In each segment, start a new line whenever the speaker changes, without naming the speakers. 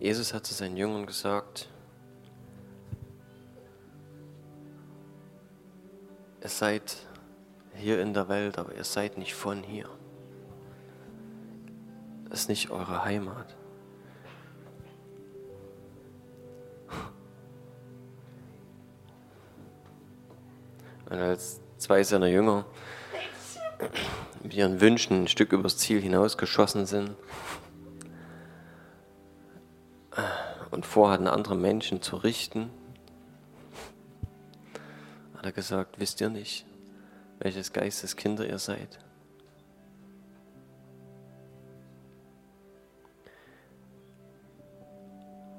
Jesus hat zu seinen Jüngern gesagt, ihr seid hier in der Welt, aber ihr seid nicht von hier. Das ist nicht eure Heimat. Und als zwei seiner Jünger mit ihren Wünschen ein Stück übers Ziel hinausgeschossen sind und vorhatten, andere Menschen zu richten, hat er gesagt, wisst ihr nicht, welches Geistes Kinder ihr seid?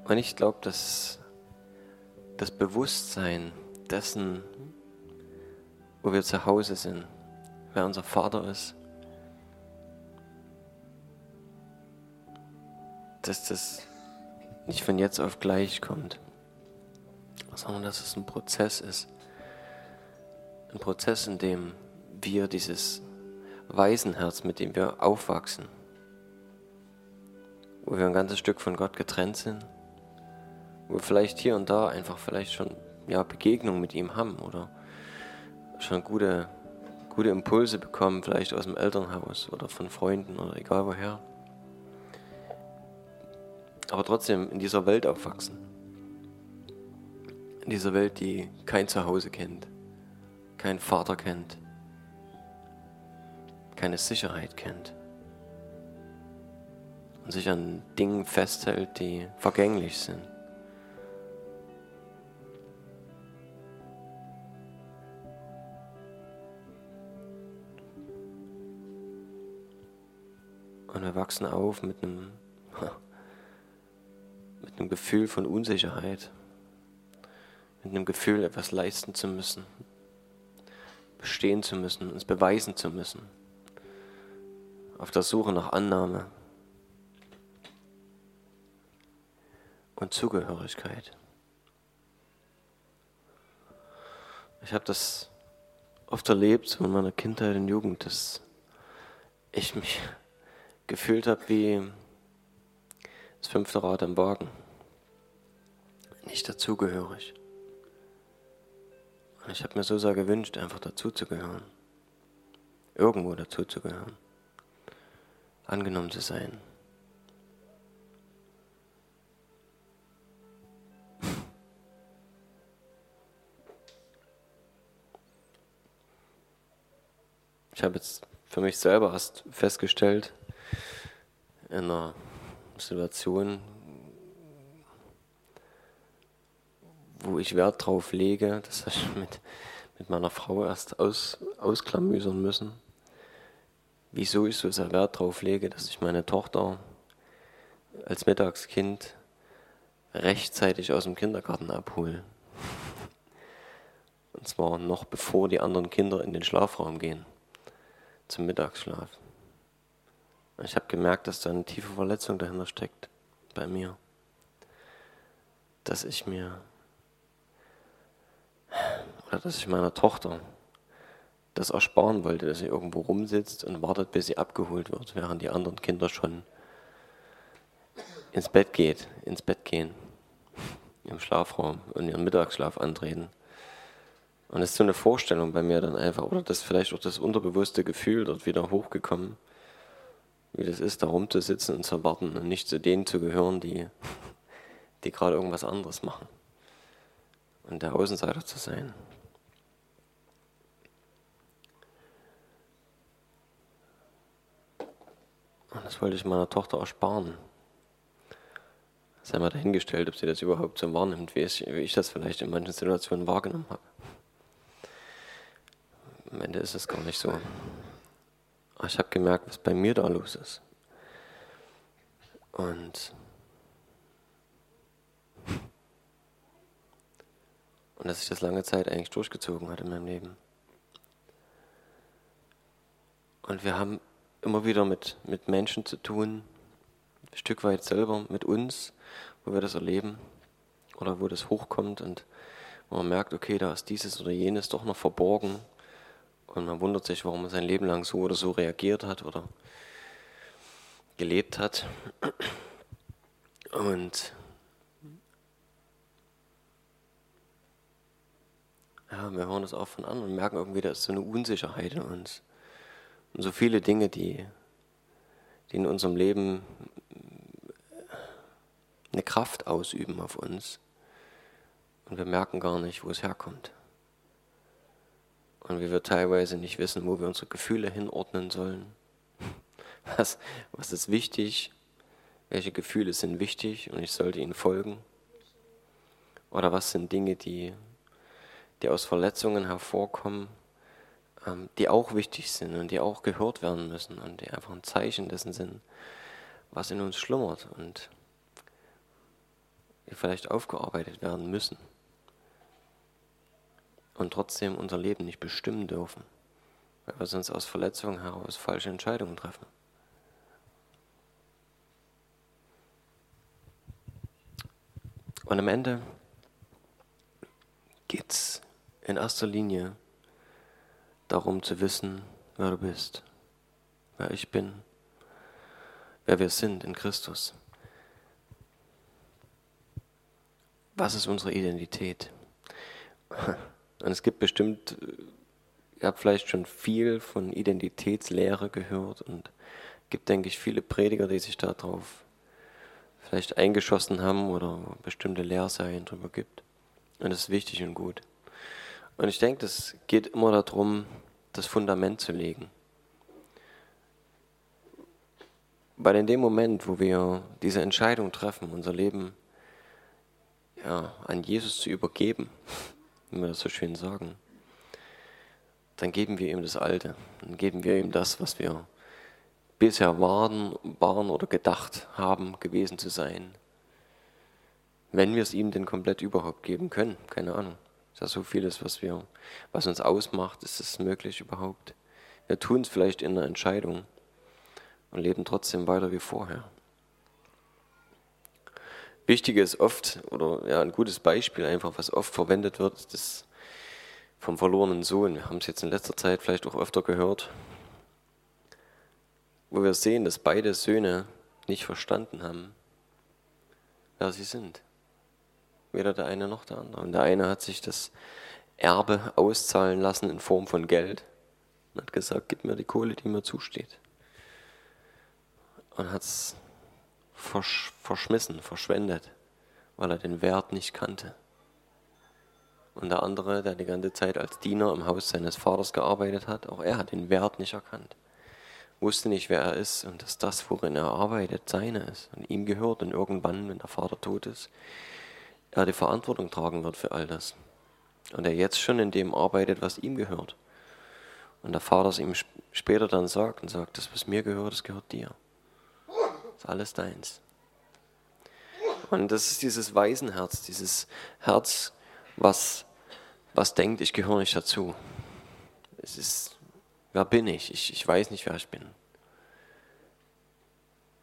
Und ich glaube, dass das Bewusstsein dessen, wo wir zu Hause sind, wer unser Vater ist, dass das nicht von jetzt auf gleich kommt, sondern dass es ein Prozess ist. Ein Prozess, in dem wir dieses Waisenherz, mit dem wir aufwachsen, wo wir ein ganzes Stück von Gott getrennt sind, wo wir vielleicht hier und da einfach vielleicht schon ja, Begegnung mit ihm haben oder schon gute, gute Impulse bekommen, vielleicht aus dem Elternhaus oder von Freunden oder egal woher. Aber trotzdem in dieser Welt aufwachsen. In dieser Welt, die kein Zuhause kennt, keinen Vater kennt, keine Sicherheit kennt und sich an Dingen festhält, die vergänglich sind. Und wir wachsen auf mit einem Gefühl von Unsicherheit, mit einem Gefühl, etwas leisten zu müssen, bestehen zu müssen, uns beweisen zu müssen, auf der Suche nach Annahme und Zugehörigkeit. Ich habe das oft erlebt, in meiner Kindheit und Jugend, dass ich mich gefühlt habe wie das fünfte Rad am Wagen. Nicht dazugehörig. Und ich habe mir so sehr gewünscht, einfach dazuzugehören. Irgendwo dazuzugehören. Angenommen zu sein. Ich habe jetzt für mich selber erst festgestellt, in einer Situation, wo ich Wert drauf lege, das habe ich mit, mit meiner Frau erst aus, ausklamüsern müssen, wieso ich so sehr Wert drauf lege, dass ich meine Tochter als Mittagskind rechtzeitig aus dem Kindergarten abhole. Und zwar noch bevor die anderen Kinder in den Schlafraum gehen, zum Mittagsschlaf. Ich habe gemerkt, dass da eine tiefe Verletzung dahinter steckt bei mir. Dass ich mir, oder dass ich meiner Tochter das ersparen wollte, dass sie irgendwo rumsitzt und wartet, bis sie abgeholt wird, während die anderen Kinder schon ins Bett geht, ins Bett gehen, im Schlafraum und ihren Mittagsschlaf antreten. Und es ist so eine Vorstellung bei mir dann einfach, oder das vielleicht auch das unterbewusste Gefühl dort wieder hochgekommen wie das ist, da rumzusitzen und zu warten und nicht zu denen zu gehören, die, die gerade irgendwas anderes machen. Und der Außenseiter zu sein. Und das wollte ich meiner Tochter ersparen. Sei mal dahingestellt, ob sie das überhaupt so wahrnimmt, wie ich, wie ich das vielleicht in manchen Situationen wahrgenommen habe. Am Ende ist es gar nicht so. Ah, ich habe gemerkt, was bei mir da los ist. Und, und dass ich das lange Zeit eigentlich durchgezogen hatte in meinem Leben. Und wir haben immer wieder mit, mit Menschen zu tun, ein Stück weit selber mit uns, wo wir das erleben oder wo das hochkommt und wo man merkt, okay, da ist dieses oder jenes doch noch verborgen und man wundert sich, warum man sein Leben lang so oder so reagiert hat oder gelebt hat. Und ja, wir hören das auch von anderen und merken irgendwie, da ist so eine Unsicherheit in uns. Und so viele Dinge, die, die in unserem Leben eine Kraft ausüben auf uns. Und wir merken gar nicht, wo es herkommt. Und wie wir teilweise nicht wissen, wo wir unsere Gefühle hinordnen sollen. Was, was ist wichtig? Welche Gefühle sind wichtig und ich sollte ihnen folgen? Oder was sind Dinge, die, die aus Verletzungen hervorkommen, ähm, die auch wichtig sind und die auch gehört werden müssen und die einfach ein Zeichen dessen sind, was in uns schlummert und die vielleicht aufgearbeitet werden müssen und trotzdem unser Leben nicht bestimmen dürfen, weil wir sonst aus Verletzungen heraus falsche Entscheidungen treffen. Und am Ende geht es in erster Linie darum zu wissen, wer du bist, wer ich bin, wer wir sind in Christus. Was ist unsere Identität? Und es gibt bestimmt, ihr habt vielleicht schon viel von Identitätslehre gehört und gibt, denke ich, viele Prediger, die sich darauf vielleicht eingeschossen haben oder bestimmte Lehrserien darüber gibt. Und das ist wichtig und gut. Und ich denke, es geht immer darum, das Fundament zu legen. Weil in dem Moment, wo wir diese Entscheidung treffen, unser Leben ja, an Jesus zu übergeben, wie wir das so schön sagen, dann geben wir ihm das Alte. Dann geben wir ihm das, was wir bisher waren, waren oder gedacht haben, gewesen zu sein. Wenn wir es ihm denn komplett überhaupt geben können, keine Ahnung. Ja so vieles, was wir, was uns ausmacht, ist es möglich überhaupt. Wir tun es vielleicht in einer Entscheidung und leben trotzdem weiter wie vorher. Wichtig ist oft, oder ja, ein gutes Beispiel einfach, was oft verwendet wird, ist das vom verlorenen Sohn. Wir haben es jetzt in letzter Zeit vielleicht auch öfter gehört, wo wir sehen, dass beide Söhne nicht verstanden haben, wer sie sind. Weder der eine noch der andere. Und der eine hat sich das Erbe auszahlen lassen in Form von Geld und hat gesagt, gib mir die Kohle, die mir zusteht. Und hat es versch verschmissen, verschwendet, weil er den Wert nicht kannte. Und der andere, der die ganze Zeit als Diener im Haus seines Vaters gearbeitet hat, auch er hat den Wert nicht erkannt. Wusste nicht, wer er ist und dass das, worin er arbeitet, seine ist und ihm gehört und irgendwann, wenn der Vater tot ist, er die Verantwortung tragen wird für all das. Und er jetzt schon in dem arbeitet, was ihm gehört. Und der Vater es ihm später dann sagt und sagt, das, was mir gehört, das gehört dir ist alles deins. Und das ist dieses Waisenherz, dieses Herz, was, was denkt, ich gehöre nicht dazu. Es ist, wer bin ich? ich? Ich weiß nicht, wer ich bin.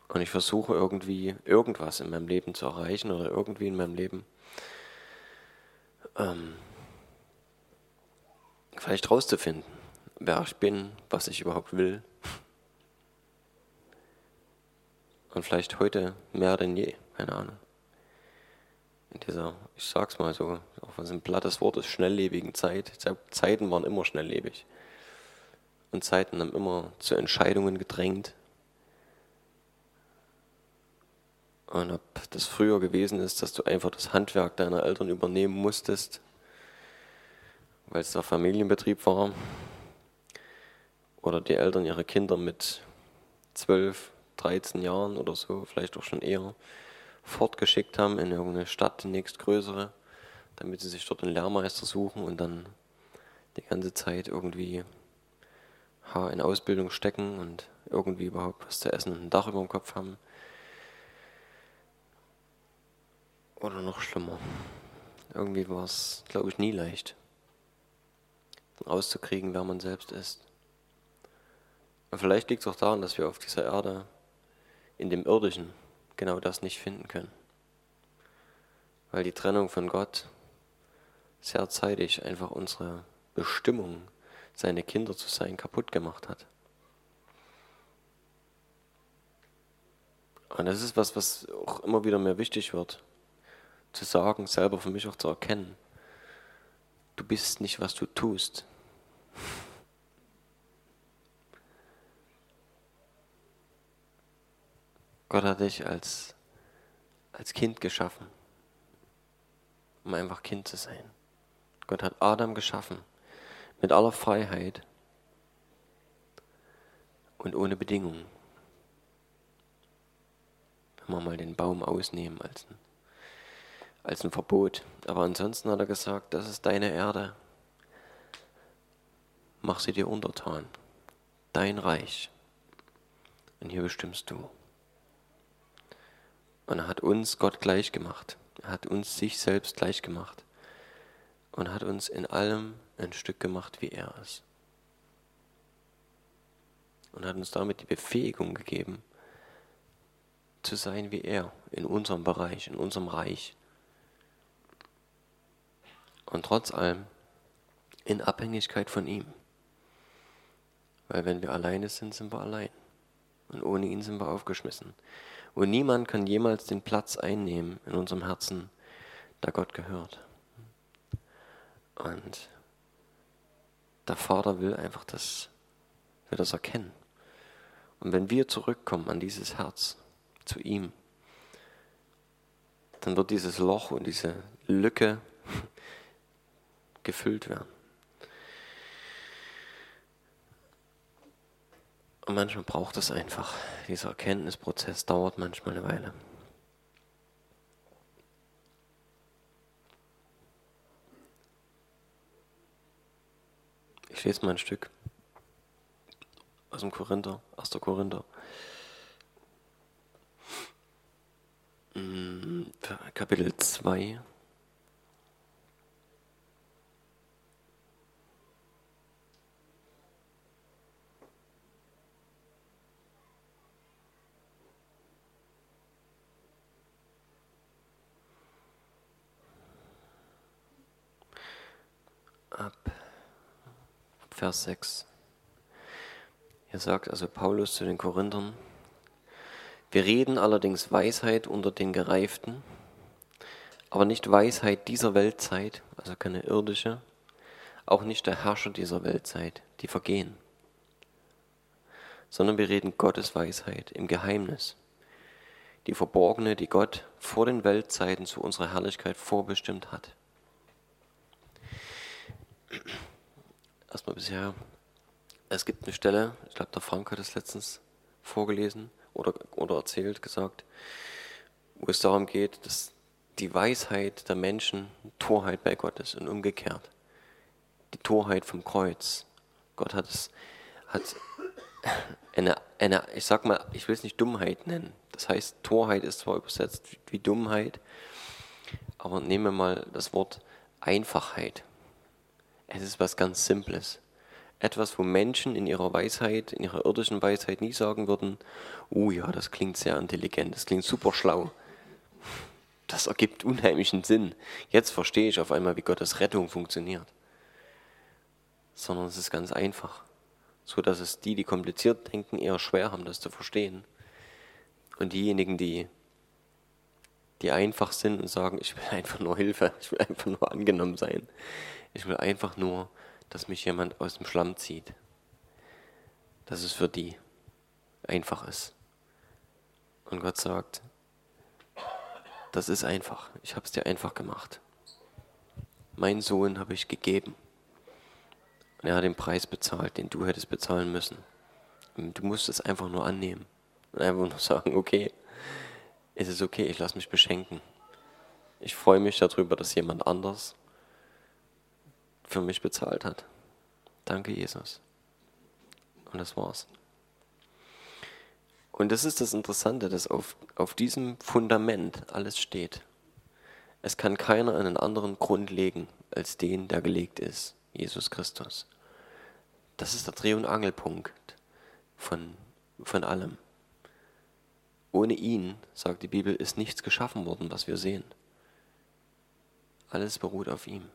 Und ich versuche irgendwie irgendwas in meinem Leben zu erreichen oder irgendwie in meinem Leben ähm, vielleicht rauszufinden, wer ich bin, was ich überhaupt will. Und vielleicht heute mehr denn je, keine Ahnung. In dieser, ich sag's mal so, auch was ein plattes Wort ist, schnelllebigen Zeit. Zeiten waren immer schnelllebig. Und Zeiten haben immer zu Entscheidungen gedrängt. Und ob das früher gewesen ist, dass du einfach das Handwerk deiner Eltern übernehmen musstest, weil es der Familienbetrieb war, oder die Eltern ihre Kinder mit zwölf, 13 Jahren oder so, vielleicht auch schon eher, fortgeschickt haben in irgendeine Stadt, die nächstgrößere, damit sie sich dort einen Lehrmeister suchen und dann die ganze Zeit irgendwie in Ausbildung stecken und irgendwie überhaupt was zu essen und ein Dach über dem Kopf haben. Oder noch schlimmer. Irgendwie war es, glaube ich, nie leicht, rauszukriegen, wer man selbst ist. Und vielleicht liegt es auch daran, dass wir auf dieser Erde in dem Irdischen genau das nicht finden können. Weil die Trennung von Gott sehr zeitig einfach unsere Bestimmung, seine Kinder zu sein, kaputt gemacht hat. Und das ist was, was auch immer wieder mehr wichtig wird, zu sagen, selber für mich auch zu erkennen. Du bist nicht, was du tust. Gott hat dich als, als Kind geschaffen, um einfach Kind zu sein. Gott hat Adam geschaffen mit aller Freiheit und ohne Bedingungen. Wenn wir mal den Baum ausnehmen als ein, als ein Verbot. Aber ansonsten hat er gesagt, das ist deine Erde. Mach sie dir untertan. Dein Reich. Und hier bestimmst du. Und er hat uns Gott gleich gemacht. Er hat uns sich selbst gleich gemacht. Und hat uns in allem ein Stück gemacht, wie er ist. Und hat uns damit die Befähigung gegeben, zu sein wie er, in unserem Bereich, in unserem Reich. Und trotz allem in Abhängigkeit von ihm. Weil wenn wir alleine sind, sind wir allein. Und ohne ihn sind wir aufgeschmissen. Und niemand kann jemals den Platz einnehmen in unserem Herzen, da Gott gehört. Und der Vater will einfach, dass wir das erkennen. Und wenn wir zurückkommen an dieses Herz, zu ihm, dann wird dieses Loch und diese Lücke gefüllt werden. Und manchmal braucht es einfach. Dieser Erkenntnisprozess dauert manchmal eine Weile. Ich lese mal ein Stück aus dem Korinther, 1. Korinther. Mm, Kapitel 2. Vers 6. Hier sagt also Paulus zu den Korinthern, wir reden allerdings Weisheit unter den Gereiften, aber nicht Weisheit dieser Weltzeit, also keine irdische, auch nicht der Herrscher dieser Weltzeit, die vergehen, sondern wir reden Gottes Weisheit im Geheimnis, die verborgene, die Gott vor den Weltzeiten zu unserer Herrlichkeit vorbestimmt hat. Erstmal bisher, es gibt eine Stelle, ich glaube, der Frank hat es letztens vorgelesen oder, oder erzählt, gesagt, wo es darum geht, dass die Weisheit der Menschen Torheit bei Gott ist und umgekehrt. Die Torheit vom Kreuz. Gott hat es, hat eine, eine, ich sag mal, ich will es nicht Dummheit nennen. Das heißt, Torheit ist zwar übersetzt wie Dummheit, aber nehmen wir mal das Wort Einfachheit. Es ist was ganz Simples. Etwas, wo Menschen in ihrer Weisheit, in ihrer irdischen Weisheit nie sagen würden, oh ja, das klingt sehr intelligent, das klingt super schlau. Das ergibt unheimlichen Sinn. Jetzt verstehe ich auf einmal, wie Gottes Rettung funktioniert. Sondern es ist ganz einfach. So dass es die, die kompliziert denken, eher schwer haben, das zu verstehen. Und diejenigen, die, die einfach sind und sagen, ich will einfach nur Hilfe, ich will einfach nur angenommen sein, ich will einfach nur, dass mich jemand aus dem Schlamm zieht. Dass es für die einfach ist. Und Gott sagt, das ist einfach. Ich habe es dir einfach gemacht. Mein Sohn habe ich gegeben. Und er hat den Preis bezahlt, den du hättest bezahlen müssen. Und du musst es einfach nur annehmen. Und einfach nur sagen, okay, es ist okay, ich lasse mich beschenken. Ich freue mich darüber, dass jemand anders für mich bezahlt hat. Danke, Jesus. Und das war's. Und das ist das Interessante, dass auf, auf diesem Fundament alles steht. Es kann keiner einen anderen Grund legen als den, der gelegt ist, Jesus Christus. Das ist der Dreh- und Angelpunkt von, von allem. Ohne ihn, sagt die Bibel, ist nichts geschaffen worden, was wir sehen. Alles beruht auf ihm.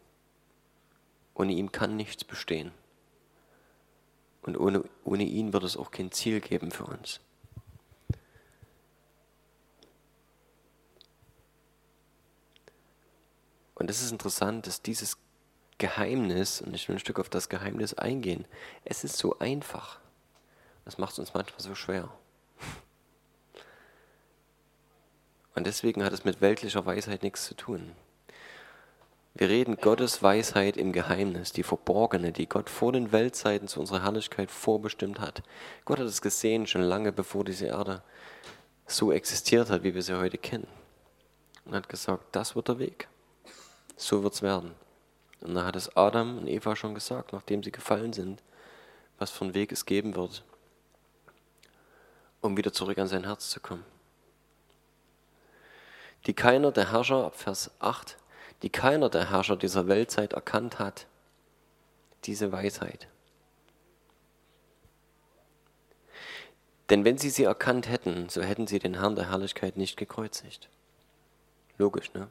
Ohne ihn kann nichts bestehen. Und ohne, ohne ihn wird es auch kein Ziel geben für uns. Und es ist interessant, dass dieses Geheimnis, und ich will ein Stück auf das Geheimnis eingehen, es ist so einfach. Das macht es uns manchmal so schwer. Und deswegen hat es mit weltlicher Weisheit nichts zu tun. Wir reden Gottes Weisheit im Geheimnis, die verborgene, die Gott vor den Weltzeiten zu unserer Herrlichkeit vorbestimmt hat. Gott hat es gesehen, schon lange bevor diese Erde so existiert hat, wie wir sie heute kennen. Und hat gesagt, das wird der Weg. So wird es werden. Und da hat es Adam und Eva schon gesagt, nachdem sie gefallen sind, was für einen Weg es geben wird, um wieder zurück an sein Herz zu kommen. Die keiner der Herrscher, ab Vers 8, die keiner der Herrscher dieser Weltzeit erkannt hat, diese Weisheit. Denn wenn sie sie erkannt hätten, so hätten sie den Herrn der Herrlichkeit nicht gekreuzigt. Logisch, ne?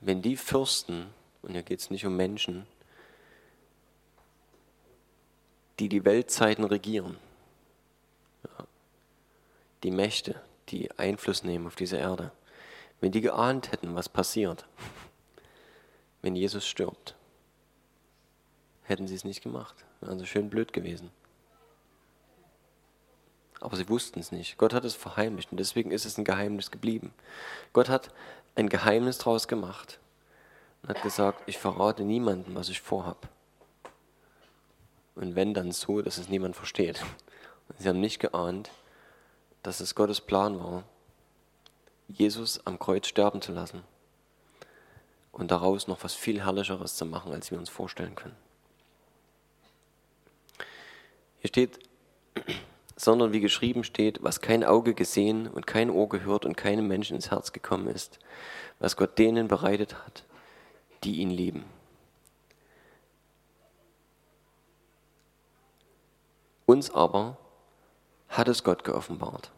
Wenn die Fürsten, und hier geht es nicht um Menschen, die die Weltzeiten regieren, die Mächte, die Einfluss nehmen auf diese Erde, wenn die geahnt hätten, was passiert, wenn Jesus stirbt, hätten sie es nicht gemacht. Also schön blöd gewesen. Aber sie wussten es nicht. Gott hat es verheimlicht und deswegen ist es ein Geheimnis geblieben. Gott hat ein Geheimnis daraus gemacht und hat gesagt, ich verrate niemandem, was ich vorhab. Und wenn dann so, dass es niemand versteht. Und sie haben nicht geahnt, dass es Gottes Plan war, Jesus am Kreuz sterben zu lassen und daraus noch was viel Herrlicheres zu machen, als wir uns vorstellen können. Hier steht, sondern wie geschrieben steht, was kein Auge gesehen und kein Ohr gehört und keinem Menschen ins Herz gekommen ist, was Gott denen bereitet hat, die ihn lieben. Uns aber hat es Gott geoffenbart.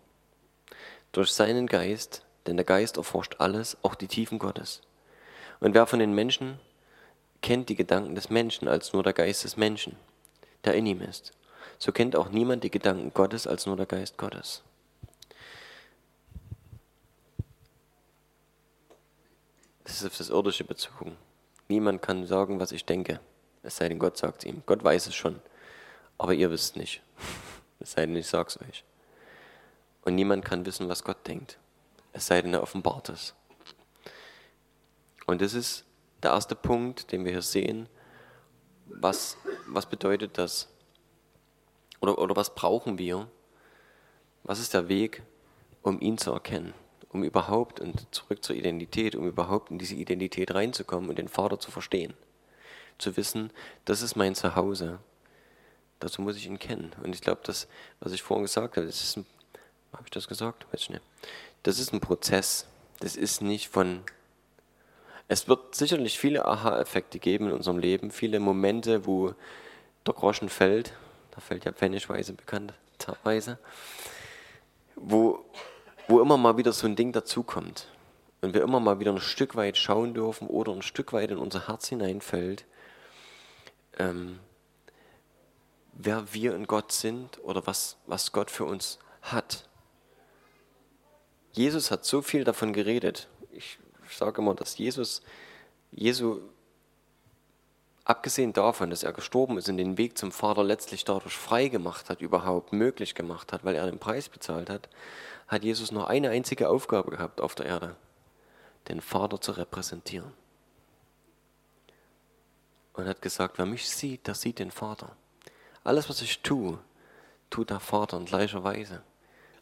Durch seinen Geist, denn der Geist erforscht alles, auch die Tiefen Gottes. Und wer von den Menschen kennt die Gedanken des Menschen als nur der Geist des Menschen, der in ihm ist? So kennt auch niemand die Gedanken Gottes als nur der Geist Gottes. Das ist auf das Irdische bezogen. Niemand kann sagen, was ich denke, es sei denn, Gott sagt es ihm. Gott weiß es schon, aber ihr wisst nicht. Es sei denn, ich sag's euch. Und niemand kann wissen, was Gott denkt es sei denn, er offenbart es. Und das ist der erste Punkt, den wir hier sehen. Was, was bedeutet das? Oder, oder was brauchen wir? Was ist der Weg, um ihn zu erkennen? Um überhaupt, und zurück zur Identität, um überhaupt in diese Identität reinzukommen und den Vater zu verstehen. Zu wissen, das ist mein Zuhause. Dazu muss ich ihn kennen. Und ich glaube, das, was ich vorhin gesagt habe, das ist ein, habe ich das gesagt? Weiß ich nicht das ist ein Prozess. Das ist nicht von. Es wird sicherlich viele Aha-Effekte geben in unserem Leben, viele Momente, wo der Groschen fällt. Da fällt ja pfennigweise bekannterweise. Wo, wo immer mal wieder so ein Ding dazukommt. Und wir immer mal wieder ein Stück weit schauen dürfen oder ein Stück weit in unser Herz hineinfällt, ähm, wer wir in Gott sind oder was, was Gott für uns hat. Jesus hat so viel davon geredet. Ich sage immer, dass Jesus, Jesu, abgesehen davon, dass er gestorben ist und den Weg zum Vater letztlich dadurch frei gemacht hat, überhaupt möglich gemacht hat, weil er den Preis bezahlt hat, hat Jesus nur eine einzige Aufgabe gehabt auf der Erde, den Vater zu repräsentieren. Und hat gesagt, wer mich sieht, der sieht den Vater. Alles, was ich tue, tut der Vater in gleicher Weise.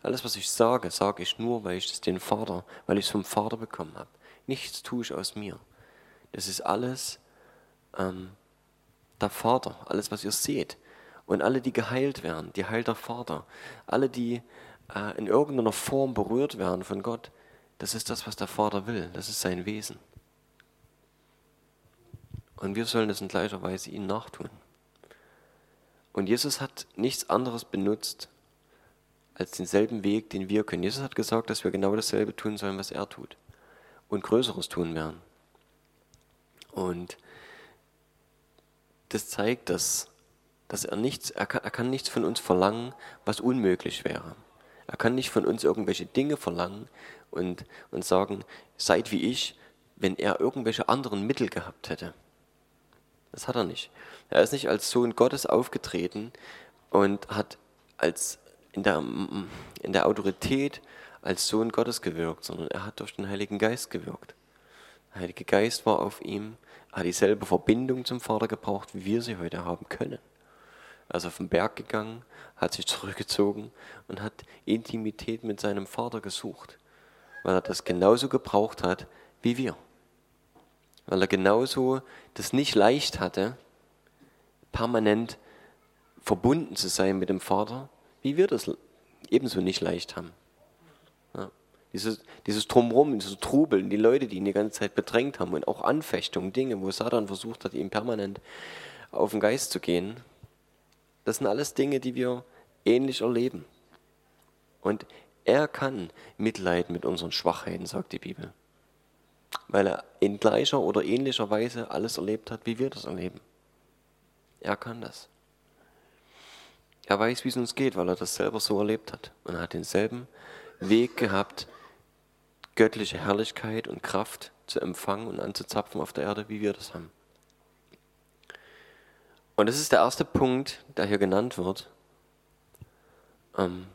Alles, was ich sage, sage ich nur, weil ich es den Vater, weil ich es vom Vater bekommen habe. Nichts tue ich aus mir. Das ist alles ähm, der Vater, alles, was ihr seht. Und alle, die geheilt werden, die heilt der Vater. Alle, die äh, in irgendeiner Form berührt werden von Gott, das ist das, was der Vater will. Das ist sein Wesen. Und wir sollen es in gleicher Weise ihm nachtun. Und Jesus hat nichts anderes benutzt, als denselben Weg, den wir können. Jesus hat gesagt, dass wir genau dasselbe tun sollen, was er tut. Und Größeres tun werden. Und das zeigt, dass, dass er nichts, er kann, er kann nichts von uns verlangen, was unmöglich wäre. Er kann nicht von uns irgendwelche Dinge verlangen und, und sagen, seid wie ich, wenn er irgendwelche anderen Mittel gehabt hätte. Das hat er nicht. Er ist nicht als Sohn Gottes aufgetreten und hat als in der, in der Autorität als Sohn Gottes gewirkt, sondern er hat durch den Heiligen Geist gewirkt. Der Heilige Geist war auf ihm, hat dieselbe Verbindung zum Vater gebraucht, wie wir sie heute haben können. Er ist auf den Berg gegangen, hat sich zurückgezogen und hat Intimität mit seinem Vater gesucht, weil er das genauso gebraucht hat wie wir. Weil er genauso das nicht leicht hatte, permanent verbunden zu sein mit dem Vater, wie wir das ebenso nicht leicht haben. Ja. Dieses, dieses Drumherum, dieses Trubeln, die Leute, die ihn die ganze Zeit bedrängt haben und auch Anfechtungen, Dinge, wo Satan versucht hat, ihm permanent auf den Geist zu gehen, das sind alles Dinge, die wir ähnlich erleben. Und er kann Mitleid mit unseren Schwachheiten, sagt die Bibel. Weil er in gleicher oder ähnlicher Weise alles erlebt hat, wie wir das erleben. Er kann das. Er weiß, wie es uns geht, weil er das selber so erlebt hat. Und er hat denselben Weg gehabt, göttliche Herrlichkeit und Kraft zu empfangen und anzuzapfen auf der Erde, wie wir das haben. Und das ist der erste Punkt, der hier genannt wird. Ähm,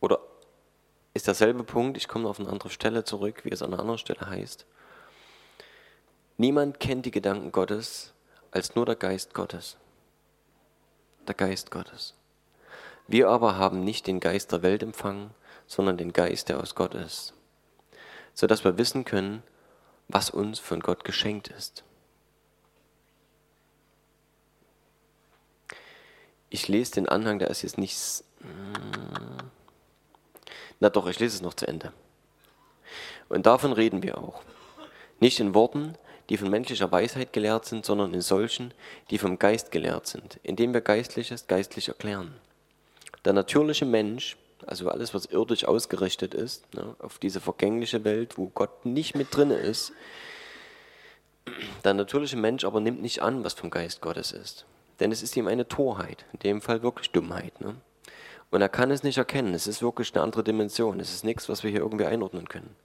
oder ist derselbe Punkt, ich komme auf eine andere Stelle zurück, wie es an einer anderen Stelle heißt. Niemand kennt die Gedanken Gottes als nur der Geist Gottes der Geist Gottes. Wir aber haben nicht den Geist der Welt empfangen, sondern den Geist, der aus Gott ist, sodass wir wissen können, was uns von Gott geschenkt ist. Ich lese den Anhang, der ist jetzt nicht. Na doch, ich lese es noch zu Ende. Und davon reden wir auch. Nicht in Worten, die von menschlicher Weisheit gelehrt sind, sondern in solchen, die vom Geist gelehrt sind, indem wir Geistliches geistlich erklären. Der natürliche Mensch, also alles, was irdisch ausgerichtet ist, ne, auf diese vergängliche Welt, wo Gott nicht mit drin ist, der natürliche Mensch aber nimmt nicht an, was vom Geist Gottes ist. Denn es ist ihm eine Torheit, in dem Fall wirklich Dummheit. Ne? Und er kann es nicht erkennen. Es ist wirklich eine andere Dimension. Es ist nichts, was wir hier irgendwie einordnen können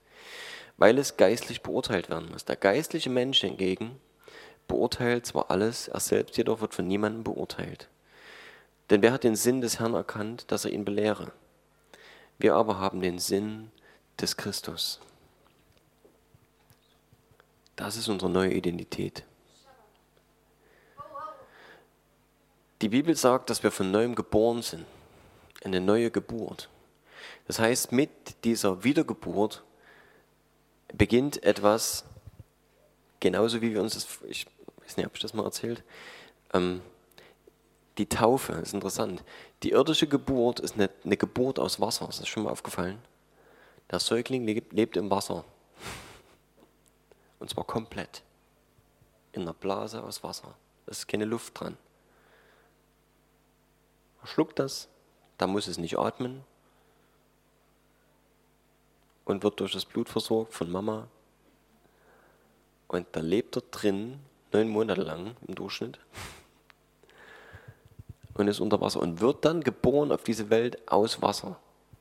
weil es geistlich beurteilt werden muss. Der geistliche Mensch hingegen beurteilt zwar alles, er selbst jedoch wird von niemandem beurteilt. Denn wer hat den Sinn des Herrn erkannt, dass er ihn belehre? Wir aber haben den Sinn des Christus. Das ist unsere neue Identität. Die Bibel sagt, dass wir von neuem geboren sind. Eine neue Geburt. Das heißt, mit dieser Wiedergeburt beginnt etwas, genauso wie wir uns das, ich weiß nicht, ob ich das mal erzählt, ähm, die Taufe ist interessant. Die irdische Geburt ist eine, eine Geburt aus Wasser, ist das schon mal aufgefallen? Der Säugling lebt, lebt im Wasser. Und zwar komplett. In einer Blase aus Wasser. Da ist keine Luft dran. Er schluckt das, da muss es nicht atmen, und wird durch das Blut versorgt von Mama. Und da lebt er drin, neun Monate lang im Durchschnitt. Und ist unter Wasser und wird dann geboren auf diese Welt aus Wasser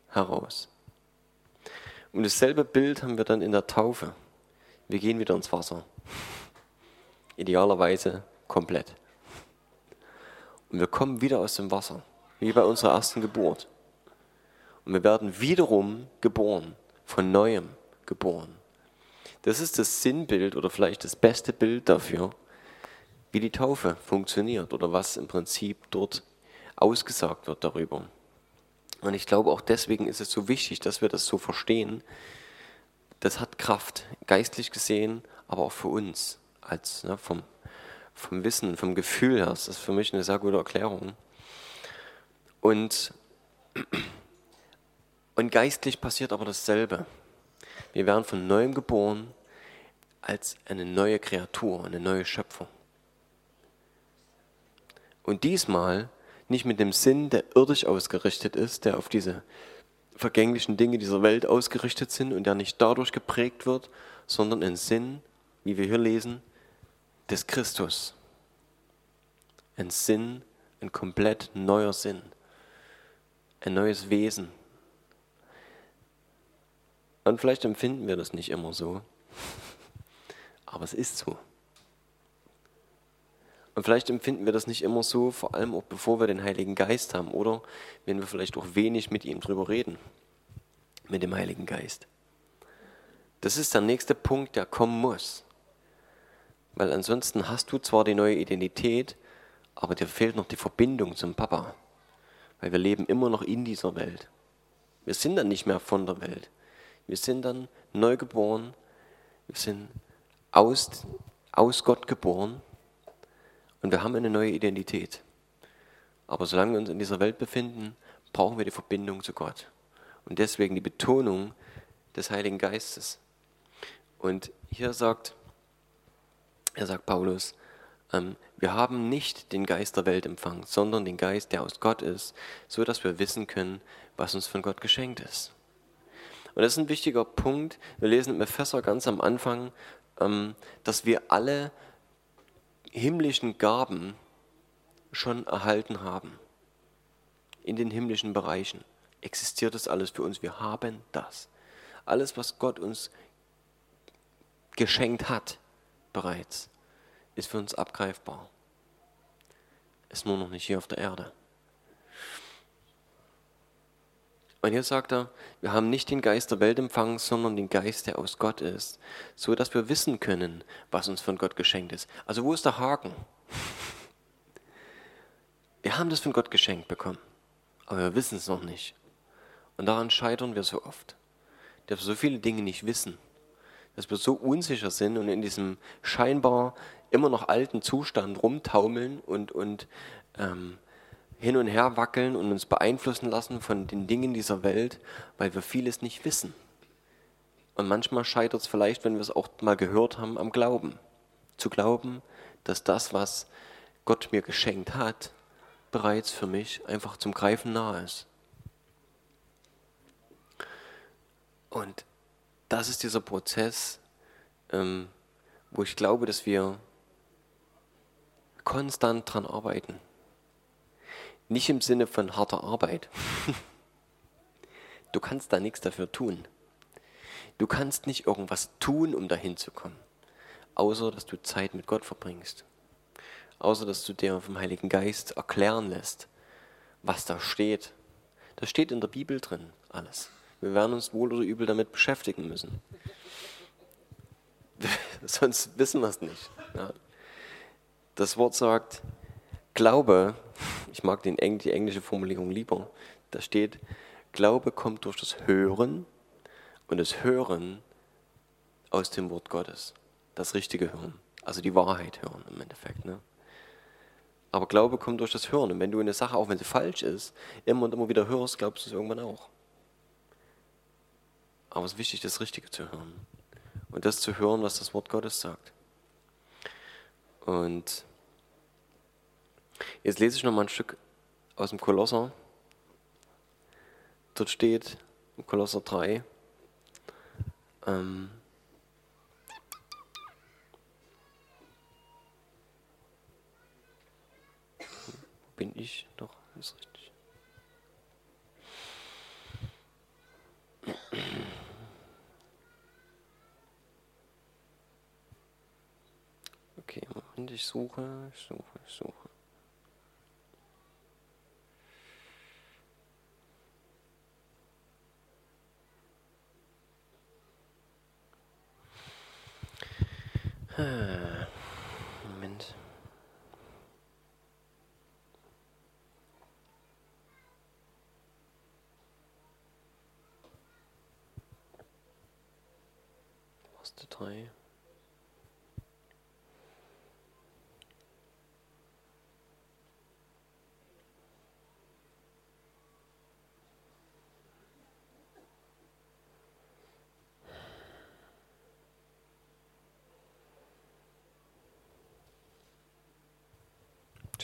heraus. Und dasselbe Bild haben wir dann in der Taufe. Wir gehen wieder ins Wasser. Idealerweise komplett. Und wir kommen wieder aus dem Wasser, wie bei unserer ersten Geburt. Und wir werden wiederum geboren von neuem geboren. Das ist das Sinnbild oder vielleicht das beste Bild dafür, wie die Taufe funktioniert oder was im Prinzip dort ausgesagt wird darüber. Und ich glaube, auch deswegen ist es so wichtig, dass wir das so verstehen. Das hat Kraft, geistlich gesehen, aber auch für uns, als ne, vom, vom Wissen, vom Gefühl her. Das ist für mich eine sehr gute Erklärung. Und und geistlich passiert aber dasselbe. Wir werden von neuem geboren als eine neue Kreatur, eine neue Schöpfung. Und diesmal nicht mit dem Sinn, der irdisch ausgerichtet ist, der auf diese vergänglichen Dinge dieser Welt ausgerichtet sind und der nicht dadurch geprägt wird, sondern ein Sinn, wie wir hier lesen, des Christus. Ein Sinn, ein komplett neuer Sinn, ein neues Wesen, und vielleicht empfinden wir das nicht immer so. Aber es ist so. Und vielleicht empfinden wir das nicht immer so, vor allem auch bevor wir den Heiligen Geist haben oder wenn wir vielleicht auch wenig mit ihm drüber reden, mit dem Heiligen Geist. Das ist der nächste Punkt, der kommen muss. Weil ansonsten hast du zwar die neue Identität, aber dir fehlt noch die Verbindung zum Papa. Weil wir leben immer noch in dieser Welt. Wir sind dann nicht mehr von der Welt. Wir sind dann neu geboren. Wir sind aus, aus Gott geboren und wir haben eine neue Identität. Aber solange wir uns in dieser Welt befinden, brauchen wir die Verbindung zu Gott. Und deswegen die Betonung des Heiligen Geistes. Und hier sagt, er sagt Paulus, ähm, wir haben nicht den Geist der Welt empfangen, sondern den Geist, der aus Gott ist, so dass wir wissen können, was uns von Gott geschenkt ist. Und das ist ein wichtiger Punkt. Wir lesen im Epheser ganz am Anfang, ähm, dass wir alle himmlischen Gaben schon erhalten haben. In den himmlischen Bereichen existiert das alles für uns. Wir haben das. Alles, was Gott uns geschenkt hat bereits, ist für uns abgreifbar. Ist nur noch nicht hier auf der Erde. Und hier sagt er, wir haben nicht den Geist der Welt empfangen, sondern den Geist, der aus Gott ist, so dass wir wissen können, was uns von Gott geschenkt ist. Also wo ist der Haken? Wir haben das von Gott geschenkt bekommen, aber wir wissen es noch nicht. Und daran scheitern wir so oft, dass wir so viele Dinge nicht wissen, dass wir so unsicher sind und in diesem scheinbar immer noch alten Zustand rumtaumeln und, und ähm, hin und her wackeln und uns beeinflussen lassen von den Dingen dieser Welt, weil wir vieles nicht wissen. Und manchmal scheitert es vielleicht, wenn wir es auch mal gehört haben, am Glauben. Zu glauben, dass das, was Gott mir geschenkt hat, bereits für mich einfach zum Greifen nahe ist. Und das ist dieser Prozess, ähm, wo ich glaube, dass wir konstant dran arbeiten. Nicht im Sinne von harter Arbeit. Du kannst da nichts dafür tun. Du kannst nicht irgendwas tun, um dahin zu kommen, außer dass du Zeit mit Gott verbringst. Außer dass du dir vom Heiligen Geist erklären lässt, was da steht. Das steht in der Bibel drin, alles. Wir werden uns wohl oder übel damit beschäftigen müssen. Sonst wissen wir es nicht. Ja. Das Wort sagt, Glaube ich mag den, die englische Formulierung lieber. Da steht, Glaube kommt durch das Hören und das Hören aus dem Wort Gottes. Das richtige Hören. Also die Wahrheit hören im Endeffekt. Ne? Aber Glaube kommt durch das Hören. Und wenn du eine Sache, auch wenn sie falsch ist, immer und immer wieder hörst, glaubst du es irgendwann auch. Aber es ist wichtig, das Richtige zu hören. Und das zu hören, was das Wort Gottes sagt. Und Jetzt lese ich noch mal ein Stück aus dem Kolosser. Dort steht, im Kolosser 3, ähm, bin ich? Doch, ist richtig. Okay, Moment, ich suche, ich suche, ich suche. Moment. Erste drei.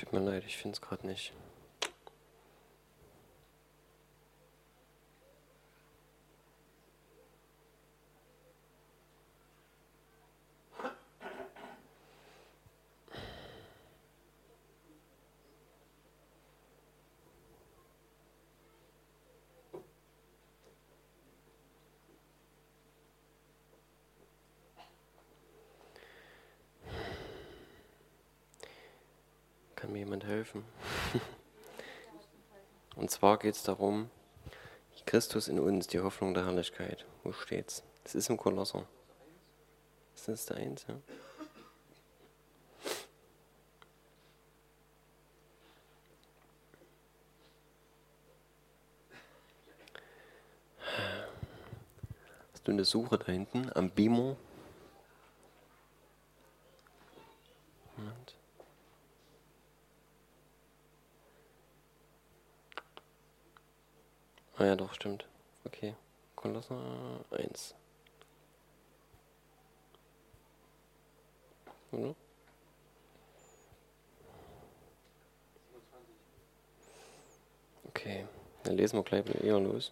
Tut mir leid, ich finde es gerade nicht. Zwar geht es darum, Christus in uns, die Hoffnung der Herrlichkeit. Wo steht's? Das ist im Kolosser. Ist das der eins, ja? Hast du eine Suche da hinten am Beamer? Ja, doch, stimmt. Okay. Kolosser 1. Oder? Okay, dann lesen wir gleich eher los.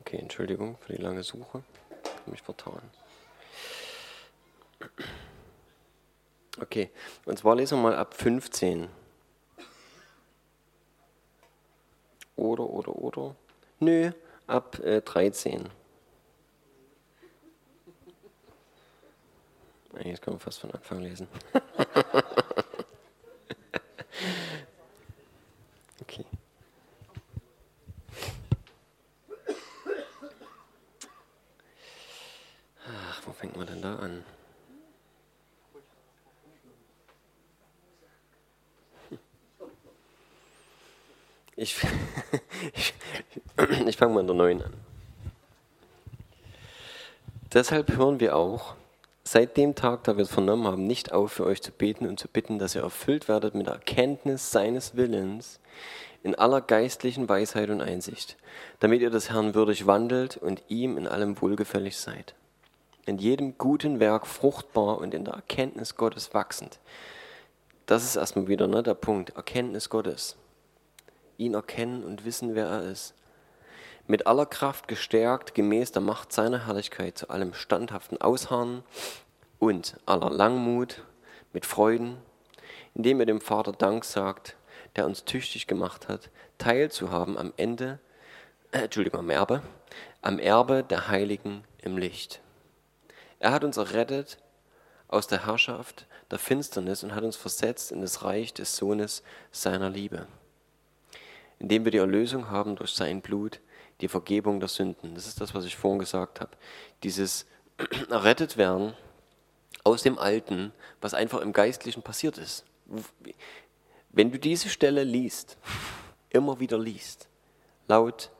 Okay, Entschuldigung für die lange Suche. Ich habe mich vertan. Okay, und zwar lesen wir mal ab 15. Oder, oder, oder. Nö, ab äh, 13. Jetzt können wir fast von Anfang lesen. okay. Ach, wo fängt man denn da an? Ich, ich, ich fange mal in der neuen an. Deshalb hören wir auch seit dem Tag, da wir es vernommen haben, nicht auf, für euch zu beten und zu bitten, dass ihr erfüllt werdet mit der Erkenntnis seines Willens in aller geistlichen Weisheit und Einsicht, damit ihr des Herrn würdig wandelt und ihm in allem wohlgefällig seid. In jedem guten Werk fruchtbar und in der Erkenntnis Gottes wachsend. Das ist erstmal wieder ne, der Punkt, Erkenntnis Gottes. Ihn erkennen und wissen, wer er ist mit aller Kraft gestärkt, gemäß der Macht seiner Herrlichkeit, zu allem standhaften Ausharren und aller Langmut mit Freuden, indem ihr dem Vater Dank sagt, der uns tüchtig gemacht hat, teilzuhaben am Ende, äh, Entschuldigung, am Erbe, am Erbe der Heiligen im Licht. Er hat uns errettet aus der Herrschaft der Finsternis und hat uns versetzt in das Reich des Sohnes seiner Liebe, indem wir die Erlösung haben durch sein Blut, die Vergebung der Sünden. Das ist das, was ich vorhin gesagt habe. Dieses errettet werden aus dem Alten, was einfach im Geistlichen passiert ist. Wenn du diese Stelle liest, immer wieder liest, laut,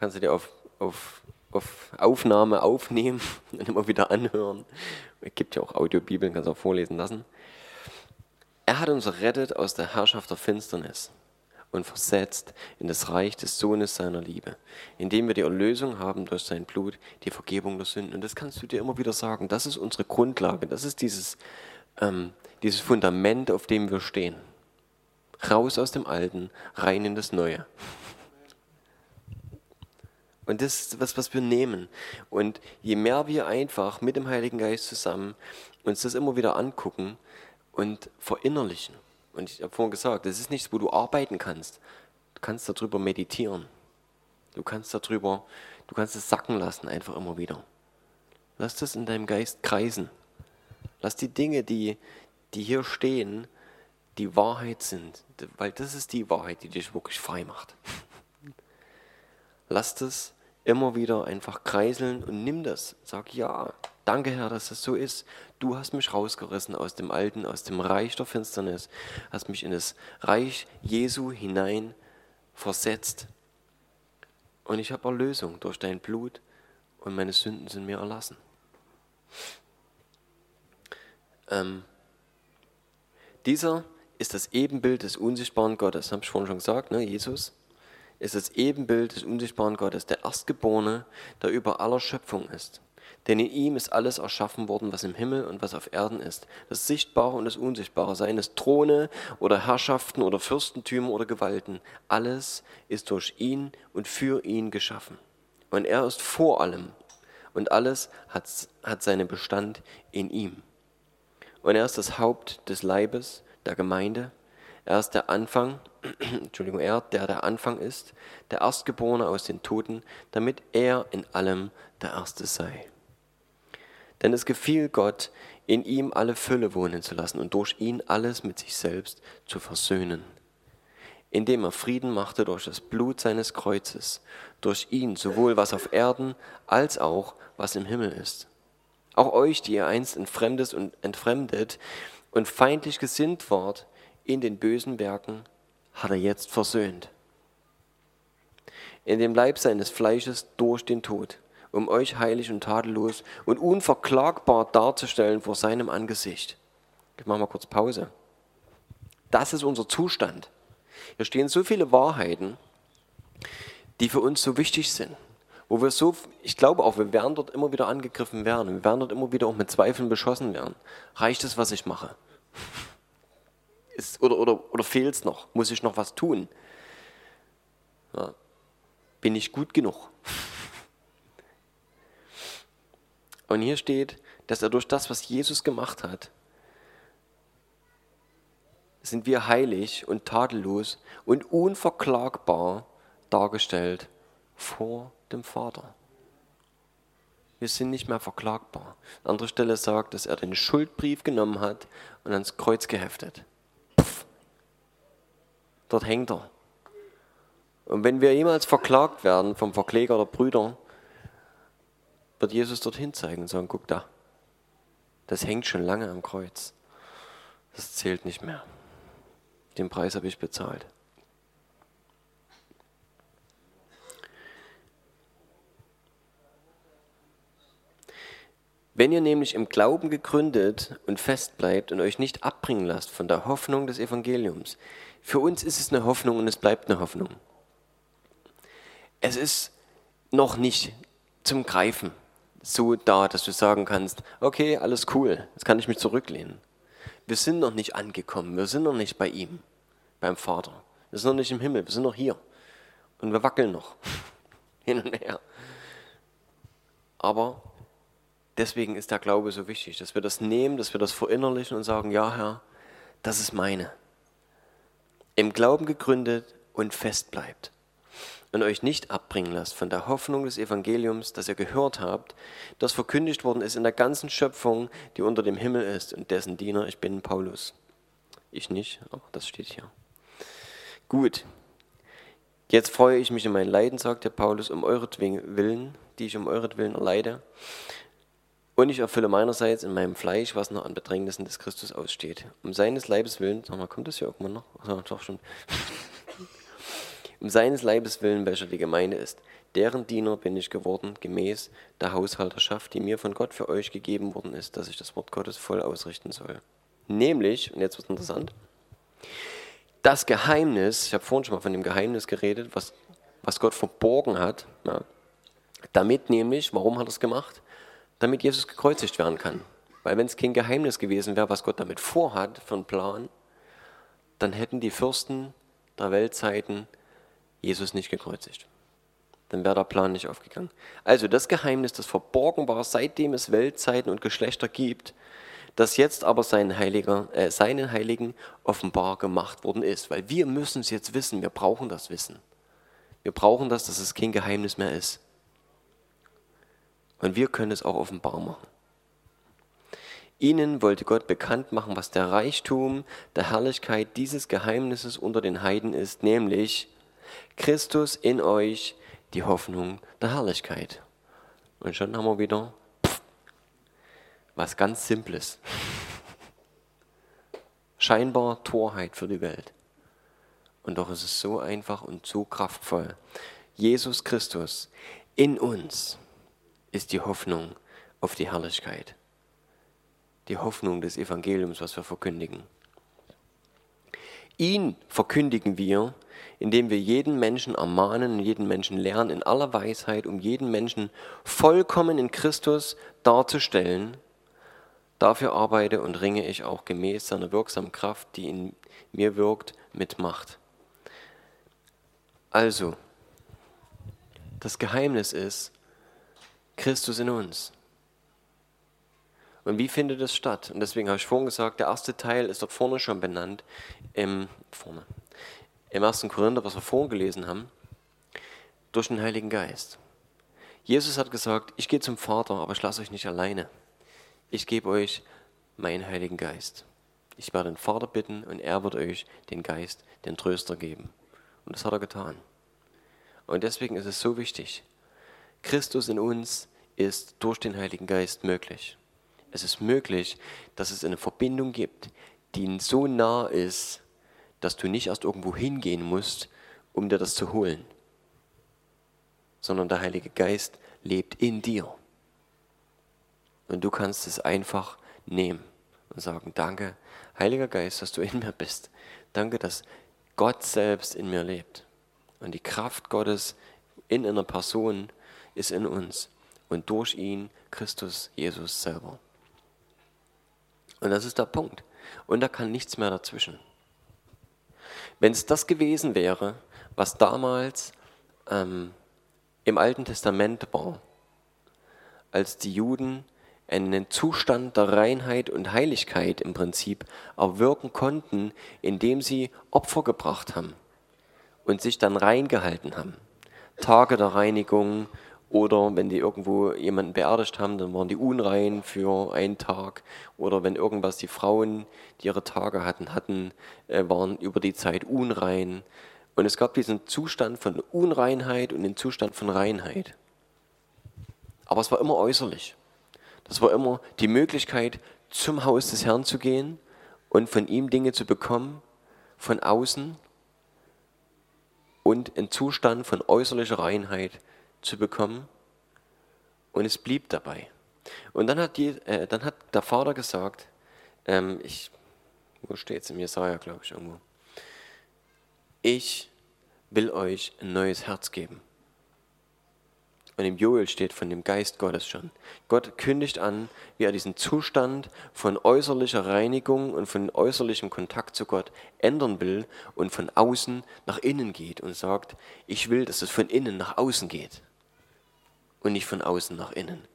kannst du dir auf, auf, auf Aufnahme aufnehmen und immer wieder anhören. Es gibt ja auch Audiobibeln, kannst du auch vorlesen lassen. Er hat uns errettet aus der Herrschaft der Finsternis und versetzt in das Reich des Sohnes seiner Liebe, indem wir die Erlösung haben durch sein Blut, die Vergebung der Sünden. Und das kannst du dir immer wieder sagen. Das ist unsere Grundlage. Das ist dieses, ähm, dieses Fundament, auf dem wir stehen. Raus aus dem Alten, rein in das Neue. Und das ist was, was wir nehmen. Und je mehr wir einfach mit dem Heiligen Geist zusammen uns das immer wieder angucken und verinnerlichen, und ich habe vorhin gesagt, das ist nichts, wo du arbeiten kannst. Du kannst darüber meditieren. Du kannst darüber, du kannst es sacken lassen, einfach immer wieder. Lass das in deinem Geist kreisen. Lass die Dinge, die, die hier stehen, die Wahrheit sind. Weil das ist die Wahrheit, die dich wirklich frei macht. Lass das immer wieder einfach kreiseln und nimm das. Sag ja, Danke, Herr, dass das so ist. Du hast mich rausgerissen aus dem Alten, aus dem Reich der Finsternis, hast mich in das Reich Jesu hinein versetzt. Und ich habe Erlösung durch dein Blut und meine Sünden sind mir erlassen. Ähm, dieser ist das Ebenbild des unsichtbaren Gottes, habe ich vorhin schon gesagt, ne? Jesus ist das Ebenbild des unsichtbaren Gottes, der Erstgeborene, der über aller Schöpfung ist. Denn in ihm ist alles erschaffen worden, was im Himmel und was auf Erden ist. Das Sichtbare und das Unsichtbare, seien es Throne oder Herrschaften oder Fürstentümer oder Gewalten. Alles ist durch ihn und für ihn geschaffen. Und er ist vor allem. Und alles hat, hat seinen Bestand in ihm. Und er ist das Haupt des Leibes, der Gemeinde. Er ist der Anfang, Entschuldigung, er, der der Anfang ist, der Erstgeborene aus den Toten, damit er in allem der Erste sei. Denn es gefiel Gott, in ihm alle Fülle wohnen zu lassen und durch ihn alles mit sich selbst zu versöhnen, indem er Frieden machte durch das Blut seines Kreuzes, durch ihn sowohl was auf Erden als auch was im Himmel ist. Auch euch, die ihr einst entfremdet und entfremdet und feindlich gesinnt wart in den bösen Werken, hat er jetzt versöhnt. In dem Leib seines Fleisches durch den Tod um euch heilig und tadellos und unverklagbar darzustellen vor seinem Angesicht. Ich mache mal kurz Pause. Das ist unser Zustand. Hier stehen so viele Wahrheiten, die für uns so wichtig sind. Wo wir so, ich glaube auch, wir werden dort immer wieder angegriffen werden. Wir werden dort immer wieder auch mit Zweifeln beschossen werden. Reicht es, was ich mache? Ist, oder oder, oder fehlt es noch? Muss ich noch was tun? Ja. Bin ich gut genug? Und hier steht, dass er durch das, was Jesus gemacht hat, sind wir heilig und tadellos und unverklagbar dargestellt vor dem Vater. Wir sind nicht mehr verklagbar. An anderer Stelle sagt, dass er den Schuldbrief genommen hat und ans Kreuz geheftet. Dort hängt er. Und wenn wir jemals verklagt werden vom Verkläger der Brüder, wird Jesus dorthin zeigen und sagen, guck da, das hängt schon lange am Kreuz. Das zählt nicht mehr. Den Preis habe ich bezahlt. Wenn ihr nämlich im Glauben gegründet und fest bleibt und euch nicht abbringen lasst von der Hoffnung des Evangeliums, für uns ist es eine Hoffnung und es bleibt eine Hoffnung. Es ist noch nicht zum Greifen so da, dass du sagen kannst, okay, alles cool, jetzt kann ich mich zurücklehnen. Wir sind noch nicht angekommen, wir sind noch nicht bei ihm, beim Vater. Wir sind noch nicht im Himmel, wir sind noch hier. Und wir wackeln noch hin und her. Aber deswegen ist der Glaube so wichtig, dass wir das nehmen, dass wir das verinnerlichen und sagen, ja Herr, das ist meine. Im Glauben gegründet und fest bleibt und euch nicht abbringen lasst von der Hoffnung des Evangeliums, das ihr gehört habt, das verkündigt worden ist in der ganzen Schöpfung, die unter dem Himmel ist und dessen Diener ich bin, Paulus. Ich nicht, aber das steht hier. Gut. Jetzt freue ich mich in mein Leiden, sagt der Paulus, um euretwillen, die ich um euretwillen erleide. Und ich erfülle meinerseits in meinem Fleisch, was noch an Bedrängnissen des Christus aussteht. Um seines Leibes willen, sag mal, kommt das hier irgendwann noch? Ach, doch schon um seines Leibes willen, welcher die Gemeinde ist. Deren Diener bin ich geworden, gemäß der Haushalterschaft, die mir von Gott für euch gegeben worden ist, dass ich das Wort Gottes voll ausrichten soll. Nämlich, und jetzt wird es interessant, das Geheimnis, ich habe vorhin schon mal von dem Geheimnis geredet, was, was Gott verborgen hat, ja, damit nämlich, warum hat er es gemacht? Damit Jesus gekreuzigt werden kann. Weil wenn es kein Geheimnis gewesen wäre, was Gott damit vorhat, für einen Plan, dann hätten die Fürsten der Weltzeiten Jesus nicht gekreuzigt. Dann wäre der Plan nicht aufgegangen. Also das Geheimnis, das verborgen war, seitdem es Weltzeiten und Geschlechter gibt, das jetzt aber seinen, Heiliger, äh, seinen Heiligen offenbar gemacht worden ist. Weil wir müssen es jetzt wissen, wir brauchen das Wissen. Wir brauchen das, dass es kein Geheimnis mehr ist. Und wir können es auch offenbar machen. Ihnen wollte Gott bekannt machen, was der Reichtum der Herrlichkeit dieses Geheimnisses unter den Heiden ist, nämlich Christus in euch, die Hoffnung der Herrlichkeit. Und schon haben wir wieder was ganz Simples. Scheinbar Torheit für die Welt. Und doch ist es so einfach und so kraftvoll. Jesus Christus in uns ist die Hoffnung auf die Herrlichkeit. Die Hoffnung des Evangeliums, was wir verkündigen. Ihn verkündigen wir, indem wir jeden Menschen ermahnen und jeden Menschen lernen in aller Weisheit, um jeden Menschen vollkommen in Christus darzustellen. Dafür arbeite und ringe ich auch gemäß seiner wirksamen Kraft, die in mir wirkt, mit Macht. Also, das Geheimnis ist Christus in uns. Und wie findet es statt? Und deswegen habe ich vorhin gesagt, der erste Teil ist dort vorne schon benannt, im, vorne, im 1. Korinther, was wir vorhin gelesen haben, durch den Heiligen Geist. Jesus hat gesagt, ich gehe zum Vater, aber ich lasse euch nicht alleine. ich gebe euch meinen Heiligen Geist. Ich werde den Vater bitten und er wird euch den Geist, den Tröster geben. Und das hat er getan. Und deswegen ist es so wichtig. Christus in uns ist durch den Heiligen Geist möglich. Es ist möglich, dass es eine Verbindung gibt, die so nah ist, dass du nicht erst irgendwo hingehen musst, um dir das zu holen, sondern der Heilige Geist lebt in dir. Und du kannst es einfach nehmen und sagen, danke, Heiliger Geist, dass du in mir bist. Danke, dass Gott selbst in mir lebt. Und die Kraft Gottes in einer Person ist in uns und durch ihn Christus Jesus selber. Und das ist der Punkt. Und da kann nichts mehr dazwischen. Wenn es das gewesen wäre, was damals ähm, im Alten Testament war, als die Juden einen Zustand der Reinheit und Heiligkeit im Prinzip erwirken konnten, indem sie Opfer gebracht haben und sich dann reingehalten haben. Tage der Reinigung oder wenn die irgendwo jemanden beerdigt haben, dann waren die unrein für einen Tag oder wenn irgendwas die Frauen, die ihre Tage hatten, hatten, äh, waren über die Zeit unrein. Und es gab diesen Zustand von Unreinheit und den Zustand von Reinheit. Aber es war immer äußerlich. Das war immer die Möglichkeit, zum Haus des Herrn zu gehen und von ihm Dinge zu bekommen, von außen und einen Zustand von äußerlicher Reinheit zu bekommen. Und es blieb dabei. Und dann hat, die, äh, dann hat der Vater gesagt, ähm, ich, wo steht es im Jesaja, glaube ich, irgendwo. Ich will euch ein neues Herz geben. Und im Joel steht von dem Geist Gottes schon. Gott kündigt an, wie er diesen Zustand von äußerlicher Reinigung und von äußerlichem Kontakt zu Gott ändern will und von außen nach innen geht und sagt, ich will, dass es von innen nach außen geht und nicht von außen nach innen.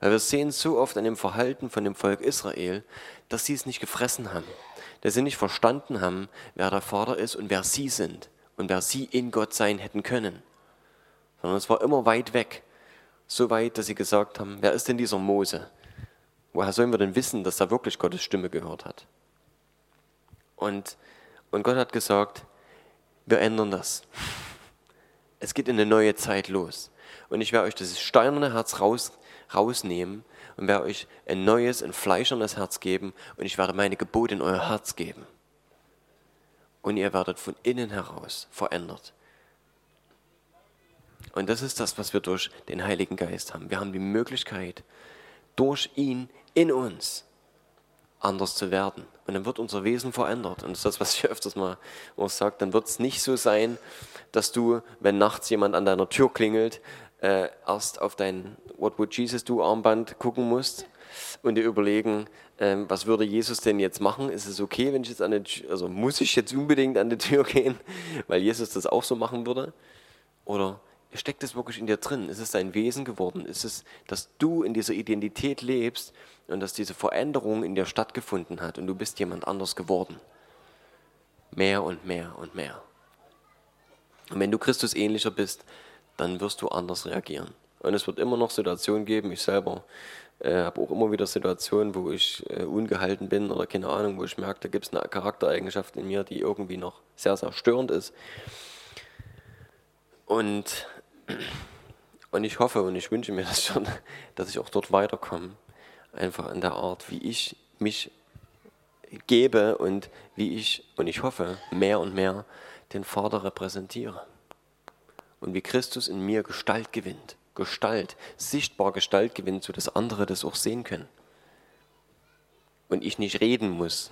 Weil wir sehen so oft an dem Verhalten von dem Volk Israel, dass sie es nicht gefressen haben, dass sie nicht verstanden haben, wer der Vater ist und wer sie sind und wer sie in Gott sein hätten können sondern es war immer weit weg. So weit, dass sie gesagt haben, wer ist denn dieser Mose? Woher sollen wir denn wissen, dass er wirklich Gottes Stimme gehört hat? Und, und Gott hat gesagt, wir ändern das. Es geht in eine neue Zeit los. Und ich werde euch dieses steinerne Herz raus, rausnehmen und werde euch ein neues, ein fleischernes Herz geben und ich werde meine Gebote in euer Herz geben. Und ihr werdet von innen heraus verändert. Und das ist das, was wir durch den Heiligen Geist haben. Wir haben die Möglichkeit, durch ihn in uns anders zu werden. Und dann wird unser Wesen verändert. Und das ist das, was ich öfters mal sage. Dann wird es nicht so sein, dass du, wenn nachts jemand an deiner Tür klingelt, äh, erst auf dein What Would Jesus Do Armband gucken musst und dir überlegen, äh, was würde Jesus denn jetzt machen? Ist es okay, wenn ich jetzt an die also muss ich jetzt unbedingt an die Tür gehen, weil Jesus das auch so machen würde? Oder steckt es wirklich in dir drin? Ist es dein Wesen geworden? Ist es, dass du in dieser Identität lebst und dass diese Veränderung in dir stattgefunden hat und du bist jemand anders geworden? Mehr und mehr und mehr. Und wenn du Christus ähnlicher bist, dann wirst du anders reagieren. Und es wird immer noch Situationen geben, ich selber äh, habe auch immer wieder Situationen, wo ich äh, ungehalten bin oder keine Ahnung, wo ich merke, da gibt es eine Charaktereigenschaft in mir, die irgendwie noch sehr, sehr störend ist. Und und ich hoffe und ich wünsche mir das schon, dass ich auch dort weiterkomme. Einfach in der Art, wie ich mich gebe und wie ich, und ich hoffe, mehr und mehr den Vater repräsentiere. Und wie Christus in mir Gestalt gewinnt. Gestalt, sichtbar Gestalt gewinnt, sodass andere das auch sehen können. Und ich nicht reden muss,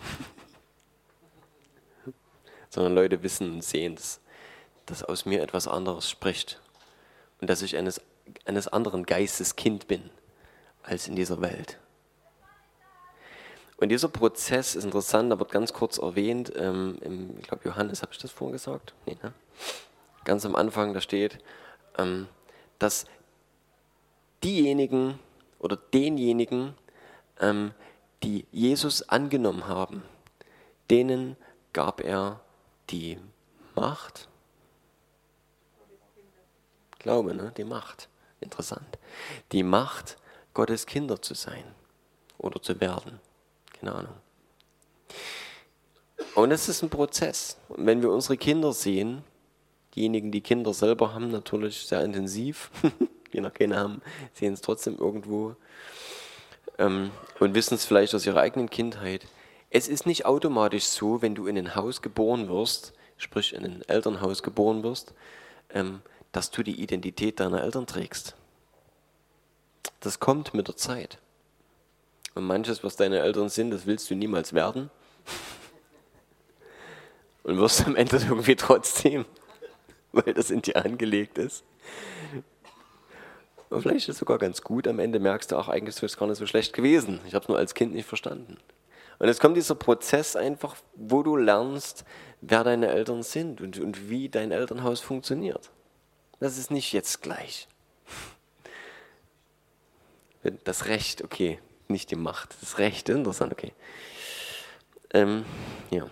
sondern Leute wissen und sehen, dass, dass aus mir etwas anderes spricht und dass ich eines, eines anderen Geistes Kind bin als in dieser Welt. Und dieser Prozess ist interessant, da wird ganz kurz erwähnt, ähm, im, ich glaube Johannes, habe ich das vorhin gesagt? Nee, ne? Ganz am Anfang, da steht, ähm, dass diejenigen oder denjenigen, ähm, die Jesus angenommen haben, denen gab er die Macht, Glaube, ne? die Macht. Interessant. Die Macht, Gottes Kinder zu sein. oder zu werden. Keine Ahnung. Und es ist ein Prozess. Und wenn wir unsere Kinder sehen, diejenigen, die Kinder selber haben, natürlich sehr intensiv, die noch keine haben, sehen es trotzdem irgendwo ähm, und wissen es vielleicht aus ihrer eigenen Kindheit. Es ist nicht automatisch so, wenn du in ein Haus geboren wirst, sprich in ein Elternhaus geboren wirst, ähm, dass du die Identität deiner Eltern trägst. Das kommt mit der Zeit. Und manches, was deine Eltern sind, das willst du niemals werden. Und wirst am Ende irgendwie trotzdem, weil das in dir angelegt ist. Und vielleicht ist es sogar ganz gut. Am Ende merkst du auch, eigentlich ist es gar nicht so schlecht gewesen. Ich habe es nur als Kind nicht verstanden. Und jetzt kommt dieser Prozess einfach, wo du lernst, wer deine Eltern sind und, und wie dein Elternhaus funktioniert. Das ist nicht jetzt gleich. Das Recht, okay, nicht die Macht. Das Recht, interessant, okay. Ähm, ja.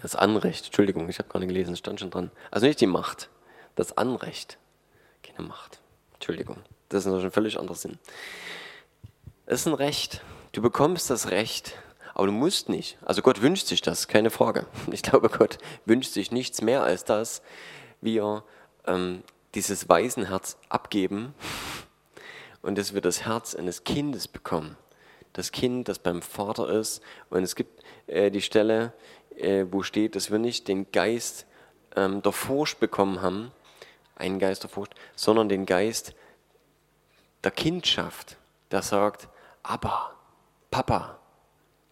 Das Anrecht, Entschuldigung, ich habe gar nicht gelesen, es stand schon dran. Also nicht die Macht, das Anrecht. Keine Macht. Entschuldigung, das ist ein völlig anderer Sinn. Es ist ein Recht. Du bekommst das Recht, aber du musst nicht. Also Gott wünscht sich das, keine Frage. Ich glaube, Gott wünscht sich nichts mehr als das, wir ähm, dieses Waisenherz abgeben und dass wir das Herz eines Kindes bekommen. Das Kind, das beim Vater ist. Und es gibt äh, die Stelle, äh, wo steht, dass wir nicht den Geist ähm, der Furcht bekommen haben, einen Geist der Furcht, sondern den Geist der Kindschaft, der sagt, aber, Papa,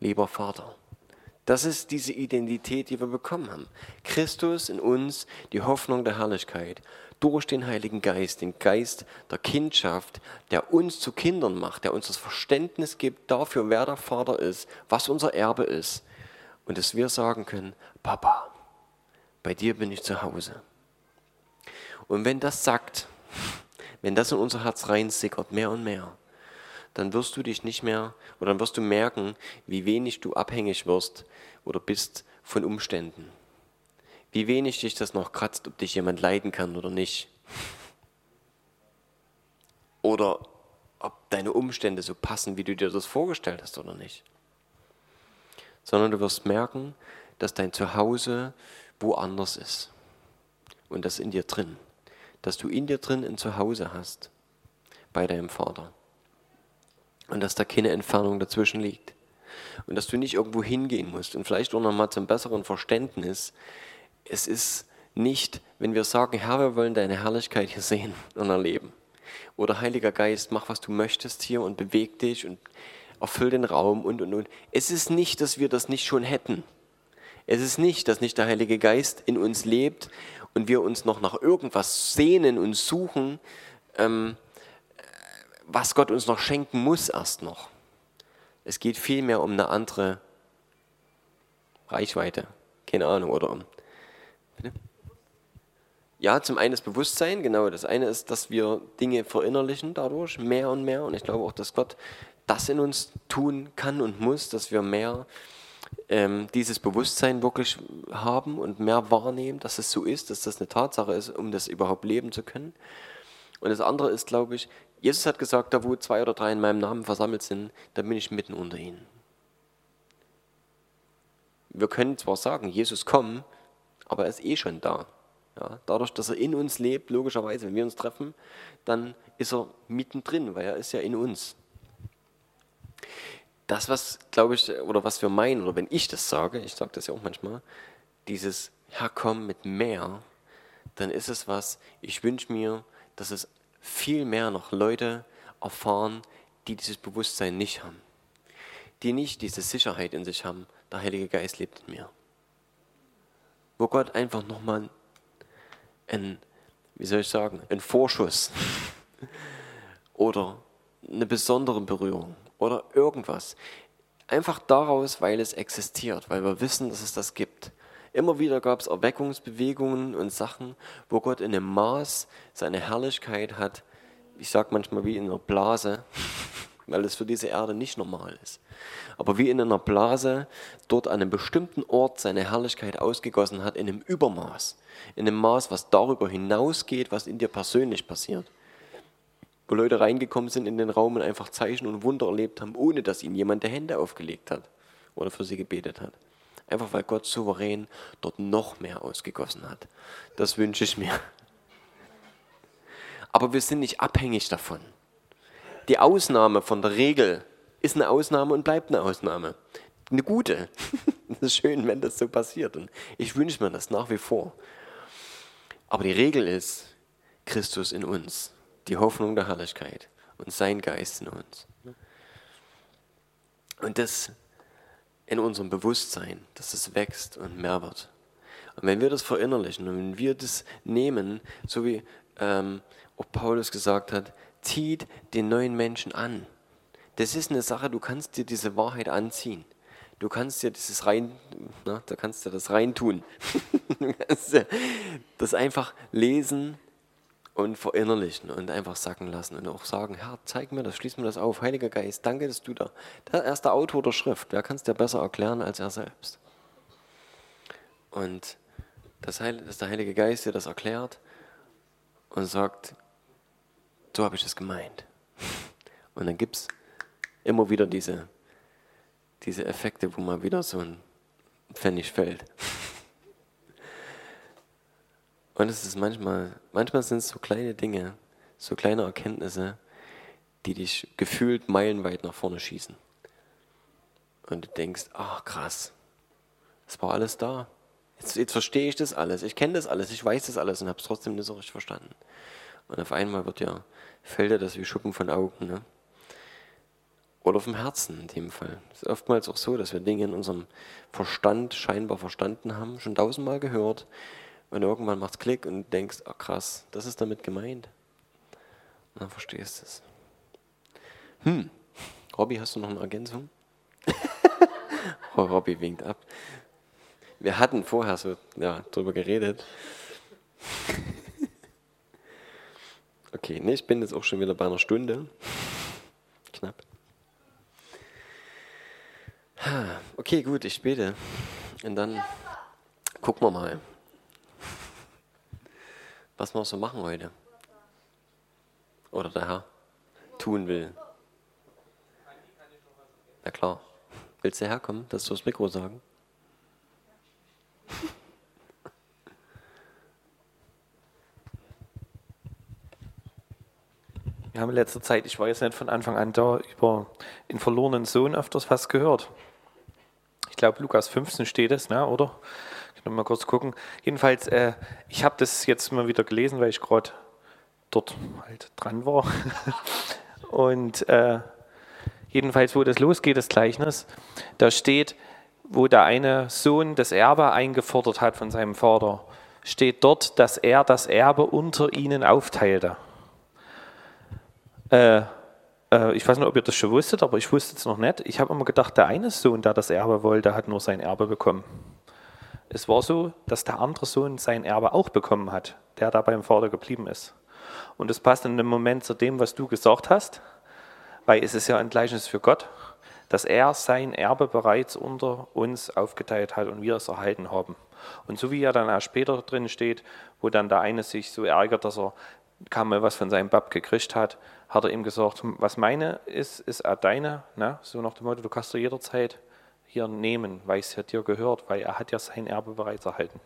lieber Vater. Das ist diese Identität, die wir bekommen haben. Christus in uns, die Hoffnung der Herrlichkeit, durch den Heiligen Geist, den Geist der Kindschaft, der uns zu Kindern macht, der uns das Verständnis gibt dafür, wer der Vater ist, was unser Erbe ist. Und dass wir sagen können, Papa, bei dir bin ich zu Hause. Und wenn das sagt, wenn das in unser Herz reinsickert, mehr und mehr, dann wirst du dich nicht mehr, oder dann wirst du merken, wie wenig du abhängig wirst oder bist von Umständen. Wie wenig dich das noch kratzt, ob dich jemand leiden kann oder nicht. Oder ob deine Umstände so passen, wie du dir das vorgestellt hast oder nicht. Sondern du wirst merken, dass dein Zuhause woanders ist. Und das in dir drin. Dass du in dir drin ein Zuhause hast. Bei deinem Vater und dass da keine Entfernung dazwischen liegt. Und dass du nicht irgendwo hingehen musst. Und vielleicht auch nochmal zum besseren Verständnis, es ist nicht, wenn wir sagen, Herr, wir wollen deine Herrlichkeit hier sehen und erleben. Oder Heiliger Geist, mach, was du möchtest hier und beweg dich und erfüll den Raum und, und, und. Es ist nicht, dass wir das nicht schon hätten. Es ist nicht, dass nicht der Heilige Geist in uns lebt und wir uns noch nach irgendwas sehnen und suchen, ähm, was Gott uns noch schenken muss erst noch. Es geht vielmehr um eine andere Reichweite, keine Ahnung, oder. Bitte? Ja, zum einen das Bewusstsein, genau. Das eine ist, dass wir Dinge verinnerlichen dadurch, mehr und mehr. Und ich glaube auch, dass Gott das in uns tun kann und muss, dass wir mehr ähm, dieses Bewusstsein wirklich haben und mehr wahrnehmen, dass es so ist, dass das eine Tatsache ist, um das überhaupt leben zu können. Und das andere ist, glaube ich, Jesus hat gesagt, da wo zwei oder drei in meinem Namen versammelt sind, da bin ich mitten unter ihnen. Wir können zwar sagen, Jesus komm, aber er ist eh schon da. Ja, dadurch, dass er in uns lebt, logischerweise, wenn wir uns treffen, dann ist er mittendrin, weil er ist ja in uns. Das, was, glaube ich, oder was wir meinen, oder wenn ich das sage, ich sage das ja auch manchmal, dieses Herkommen mit mehr, dann ist es was, ich wünsche mir, dass es viel mehr noch Leute erfahren, die dieses Bewusstsein nicht haben. Die nicht diese Sicherheit in sich haben, der Heilige Geist lebt in mir. Wo Gott einfach nochmal ein, wie soll ich sagen, ein Vorschuss oder eine besondere Berührung oder irgendwas. Einfach daraus, weil es existiert, weil wir wissen, dass es das gibt. Immer wieder gab es Erweckungsbewegungen und Sachen, wo Gott in einem Maß seine Herrlichkeit hat, ich sage manchmal wie in einer Blase, weil es für diese Erde nicht normal ist. Aber wie in einer Blase dort an einem bestimmten Ort seine Herrlichkeit ausgegossen hat, in einem Übermaß, in einem Maß, was darüber hinausgeht, was in dir persönlich passiert. Wo Leute reingekommen sind in den Raum und einfach Zeichen und Wunder erlebt haben, ohne dass ihnen jemand die Hände aufgelegt hat oder für sie gebetet hat. Einfach weil Gott souverän dort noch mehr ausgegossen hat. Das wünsche ich mir. Aber wir sind nicht abhängig davon. Die Ausnahme von der Regel ist eine Ausnahme und bleibt eine Ausnahme. Eine gute. Es ist schön, wenn das so passiert. Und ich wünsche mir das nach wie vor. Aber die Regel ist Christus in uns, die Hoffnung der Herrlichkeit und sein Geist in uns. Und das in unserem Bewusstsein, dass es wächst und mehr wird. Und wenn wir das verinnerlichen und wenn wir das nehmen, so wie ähm, auch Paulus gesagt hat, zieht den neuen Menschen an. Das ist eine Sache, du kannst dir diese Wahrheit anziehen. Du kannst dir dieses rein, na, da kannst du das reintun. du kannst das einfach lesen und verinnerlichen und einfach sacken lassen und auch sagen, Herr, zeig mir das, schließ mir das auf. Heiliger Geist, danke, dass du da, der erste Autor der Schrift, wer kann es dir besser erklären als er selbst? Und das Heil, dass der Heilige Geist dir das erklärt und sagt, so habe ich es gemeint. Und dann gibt es immer wieder diese, diese Effekte, wo mal wieder so ein Pfennig fällt. Und es ist manchmal, manchmal sind es so kleine Dinge, so kleine Erkenntnisse, die dich gefühlt meilenweit nach vorne schießen. Und du denkst, ach krass, es war alles da. Jetzt, jetzt verstehe ich das alles, ich kenne das alles, ich weiß das alles und habe es trotzdem nicht so richtig verstanden. Und auf einmal wird ja, fällt dir das wie Schuppen von Augen. Ne? Oder vom Herzen in dem Fall. Es ist oftmals auch so, dass wir Dinge in unserem Verstand scheinbar verstanden haben, schon tausendmal gehört, und irgendwann macht es Klick und denkst, ach krass, das ist damit gemeint. Und dann verstehst du es. Hm, Robby, hast du noch eine Ergänzung? oh, Robby winkt ab. Wir hatten vorher so ja, drüber geredet. okay, nee, ich bin jetzt auch schon wieder bei einer Stunde. Knapp. Okay, gut, ich bete. Und dann gucken wir mal was wir so machen heute. Oder der Herr tun will. Na klar. Willst du herkommen, dass du das Mikro sagen?
Wir haben in letzter Zeit, ich weiß nicht von Anfang an da, über den verlorenen Sohn öfters was gehört. Ich glaube, Lukas 15 steht es, ne, oder? Mal kurz gucken. Jedenfalls, äh, ich habe das jetzt mal wieder gelesen, weil ich gerade dort halt dran war. Und äh, jedenfalls, wo das losgeht, das Gleichnis, da steht, wo der eine Sohn das Erbe eingefordert hat von seinem Vater, steht dort, dass er das Erbe unter ihnen aufteilte. Äh, äh ich weiß nicht, ob ihr das schon wusstet, aber ich wusste es noch nicht. Ich habe immer gedacht, der eine Sohn, der das Erbe wollte, hat nur sein Erbe bekommen. Es war so, dass der andere Sohn sein Erbe auch bekommen hat, der da beim Vater geblieben ist. Und das passt in dem Moment zu dem, was du gesagt hast, weil es ist ja ein Gleichnis für Gott, dass er sein Erbe bereits unter uns aufgeteilt hat und wir es erhalten haben. Und so wie er dann auch später drin steht, wo dann der eine sich so ärgert, dass er kaum mal was von seinem Bab gekriegt hat, hat er ihm gesagt, was meine ist, ist auch deine. Ne? So nach dem Motto, du kannst dir jederzeit hier nehmen, weil es ja dir gehört, weil er hat ja sein Erbe bereits erhalten.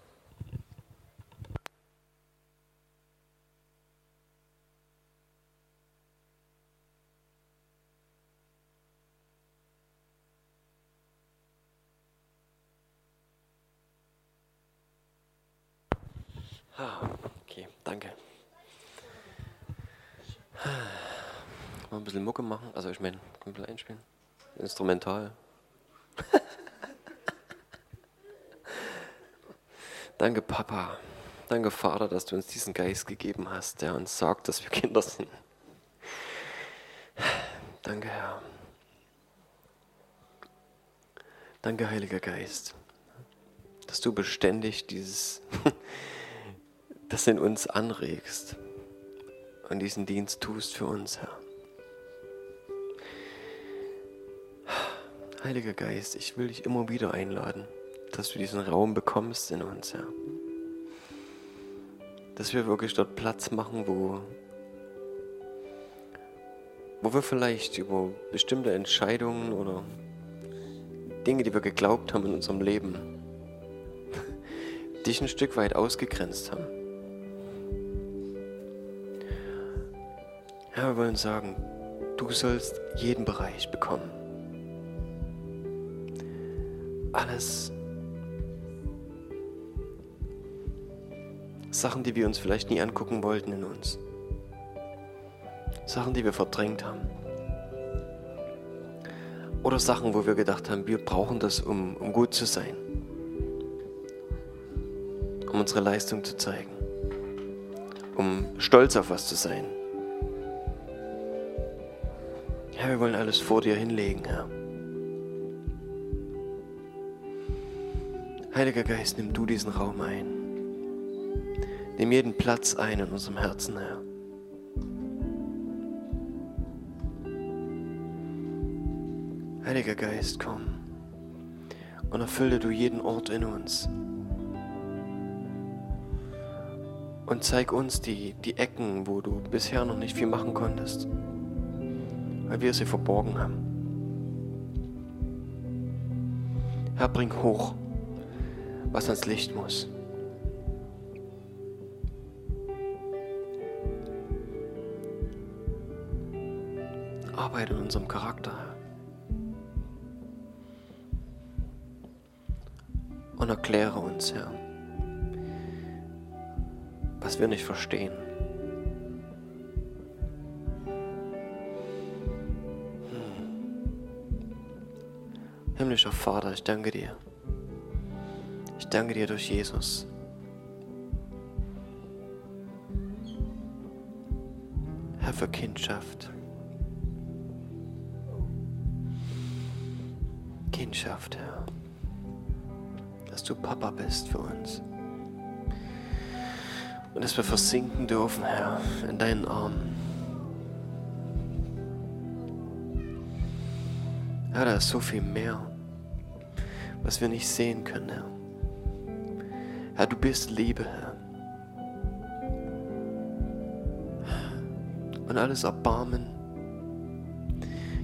Ah, okay, danke. Mal ein bisschen Mucke machen, also ich meine, ein bisschen einspielen. Instrumental. Danke, Papa. Danke, Vater, dass du uns diesen Geist gegeben hast, der uns sagt, dass wir Kinder sind. Danke, Herr. Danke, Heiliger Geist, dass du beständig dieses, das in uns anregst und diesen Dienst tust für uns, Herr. Heiliger Geist, ich will dich immer wieder einladen, dass du diesen Raum bekommst in uns, Herr. Dass wir wirklich dort Platz machen, wo, wo wir vielleicht über bestimmte Entscheidungen oder Dinge, die wir geglaubt haben in unserem Leben, dich ein Stück weit ausgegrenzt haben. Ja, wir wollen sagen, du sollst jeden Bereich bekommen. Alles Sachen, die wir uns vielleicht nie angucken wollten in uns. Sachen, die wir verdrängt haben. Oder Sachen, wo wir gedacht haben, wir brauchen das, um, um gut zu sein. Um unsere Leistung zu zeigen. Um stolz auf was zu sein. Ja, wir wollen alles vor dir hinlegen, Herr. Heiliger Geist, nimm du diesen Raum ein. Nimm jeden Platz ein in unserem Herzen, Herr. Heiliger Geist, komm und erfülle du jeden Ort in uns. Und zeig uns die, die Ecken, wo du bisher noch nicht viel machen konntest, weil wir sie verborgen haben. Herr, bring hoch, was ans Licht muss. Arbeite in unserem Charakter, und erkläre uns, Herr, was wir nicht verstehen. Hm. Himmlischer Vater, ich danke dir. Ich danke dir durch Jesus. Herr, für Kindschaft. Kindschaft, Herr dass du Papa bist für uns. Und dass wir versinken dürfen, Herr, in deinen Armen. Herr, da ist so viel mehr, was wir nicht sehen können, Herr. Herr, du bist Liebe, Herr. Und alles Erbarmen,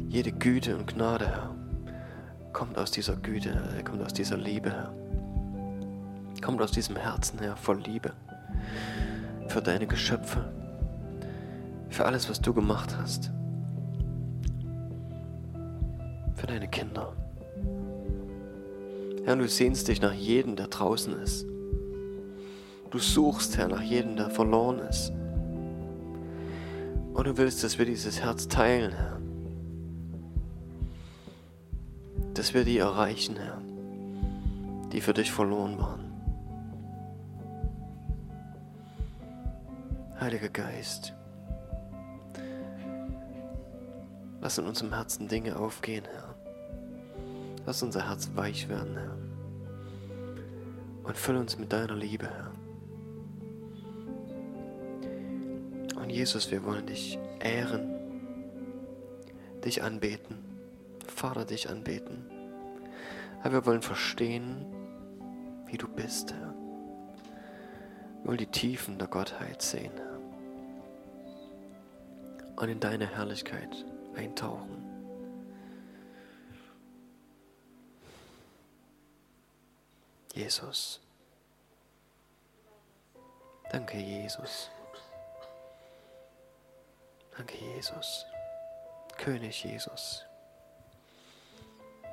jede Güte und Gnade, Herr, kommt aus dieser Güte, kommt aus dieser Liebe, Herr kommt aus diesem Herzen her, voll Liebe. Für deine Geschöpfe, für alles, was du gemacht hast. Für deine Kinder. Herr, du sehnst dich nach jedem, der draußen ist. Du suchst, Herr, nach jedem, der verloren ist. Und du willst, dass wir dieses Herz teilen, Herr. Dass wir die erreichen, Herr, die für dich verloren waren. Heiliger Geist, lass in unserem Herzen Dinge aufgehen, Herr. Lass unser Herz weich werden, Herr. Und fülle uns mit deiner Liebe, Herr. Und Jesus, wir wollen dich ehren, dich anbeten, Vater, dich anbeten. Herr, wir wollen verstehen, wie du bist, Herr. Wir wollen die Tiefen der Gottheit sehen, Herr und in deine Herrlichkeit eintauchen. Jesus. Danke, Jesus. Danke, Jesus. König Jesus.